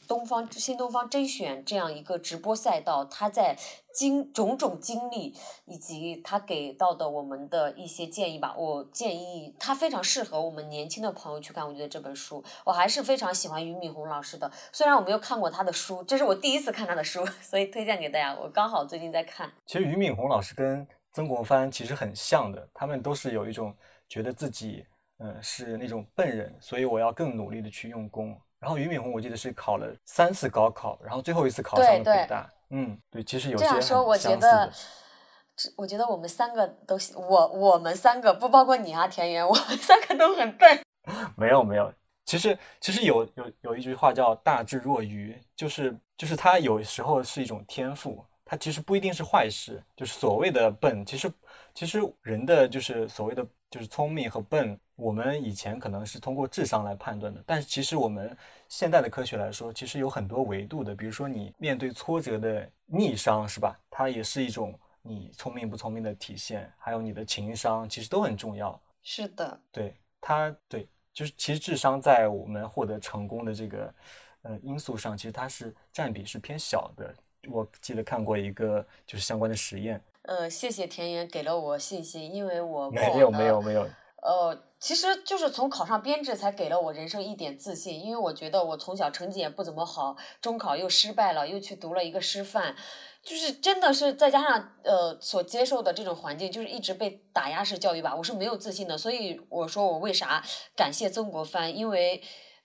Speaker 2: 东方新东方甄选这样一个直播赛道，他在经种种经历以及他给到的我们的一些建议吧，我建议他非常适合我们年轻的朋友去看。我觉得这本书，我还是非常喜欢俞敏洪老师的，虽然我没有看过他的书，这是我第一次看他的书，所以推荐给大家。我刚好最近在看。
Speaker 3: 其实俞敏洪老师跟曾国藩其实很像的，他们都是有一种觉得自己嗯是那种笨人，所以我要更努力的去用功。然后俞敏洪，我记得是考了三次高考，然后最后一次考上了北大。嗯，对，其实有些
Speaker 2: 这样说，我觉得，我觉得我们三个都，我我们三个不包括你啊，田园，我们三个都很笨。
Speaker 3: 没有没有，其实其实有有有一句话叫大智若愚，就是就是他有时候是一种天赋，他其实不一定是坏事。就是所谓的笨，其实其实人的就是所谓的就是聪明和笨。我们以前可能是通过智商来判断的，但是其实我们现代的科学来说，其实有很多维度的。比如说你面对挫折的逆商，是吧？它也是一种你聪明不聪明的体现，还有你的情商，其实都很重要。
Speaker 2: 是的，
Speaker 3: 对它，对，就是其实智商在我们获得成功的这个呃因素上，其实它是占比是偏小的。我记得看过一个就是相关的实验，
Speaker 2: 呃，谢谢田园给了我信心，因为我过
Speaker 3: 没有没有没有，
Speaker 2: 呃，其实就是从考上编制才给了我人生一点自信，因为我觉得我从小成绩也不怎么好，中考又失败了，又去读了一个师范，就是真的是再加上呃所接受的这种环境，就是一直被打压式教育吧，我是没有自信的，所以我说我为啥感谢曾国藩，因为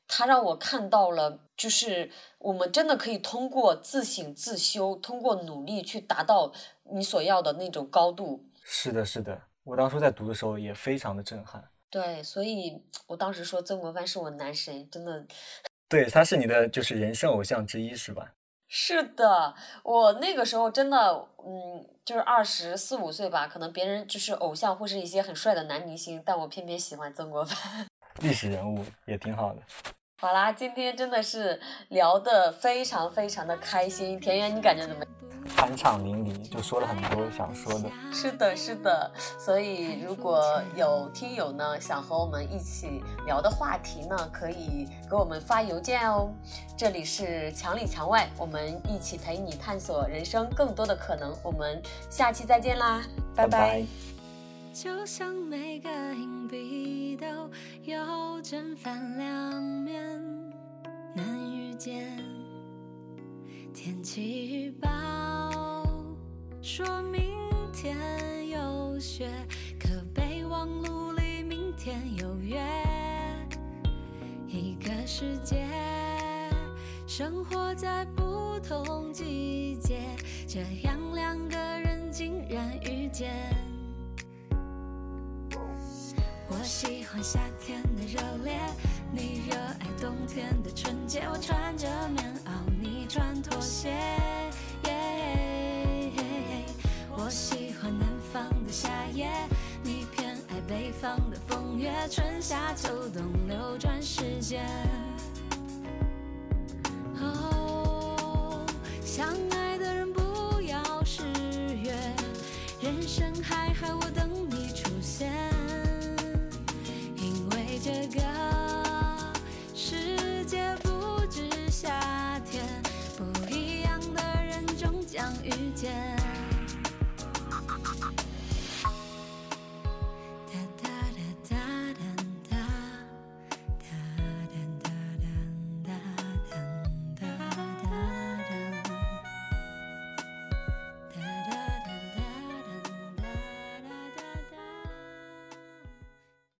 Speaker 2: 他让我看到了，就是我们真的可以通过自省自修，通过努力去达到你所要的那种高度。
Speaker 3: 是的，是的，我当初在读的时候也非常的震撼。
Speaker 2: 对，所以我当时说曾国藩是我男神，真的
Speaker 3: 对，他是你的就是人生偶像之一，是吧？
Speaker 2: 是的。我那个时候真的，嗯，就是二十四五岁吧，可能别人就是偶像或是一些很帅的男明星，但我偏偏喜欢曾国藩。
Speaker 3: 历史人物也挺好的。
Speaker 2: 好啦，今天真的是聊得非常非常的开心。田园，你感觉怎么样？
Speaker 3: 酣畅淋漓，就说了很多想说的。
Speaker 2: 是的，是的。所以如果有听友呢想和我们一起聊的话题呢，可以给我们发邮件哦。这里是墙里墙外，我们一起陪你探索人生更多的可能。我们下期再见啦，拜
Speaker 3: 拜拜
Speaker 1: 就像每个硬币都有正反两面，难遇见。天气预报说明天有雪，可备忘录里明天有约。一个世界，生活在不同季节，这样两个人竟然遇见。我喜欢夏天的热烈，你热爱冬天的纯洁。我穿着棉袄，你穿拖鞋。我喜欢南方的夏夜，你偏爱北方的风月。春夏秋冬流转时间，哦，相爱。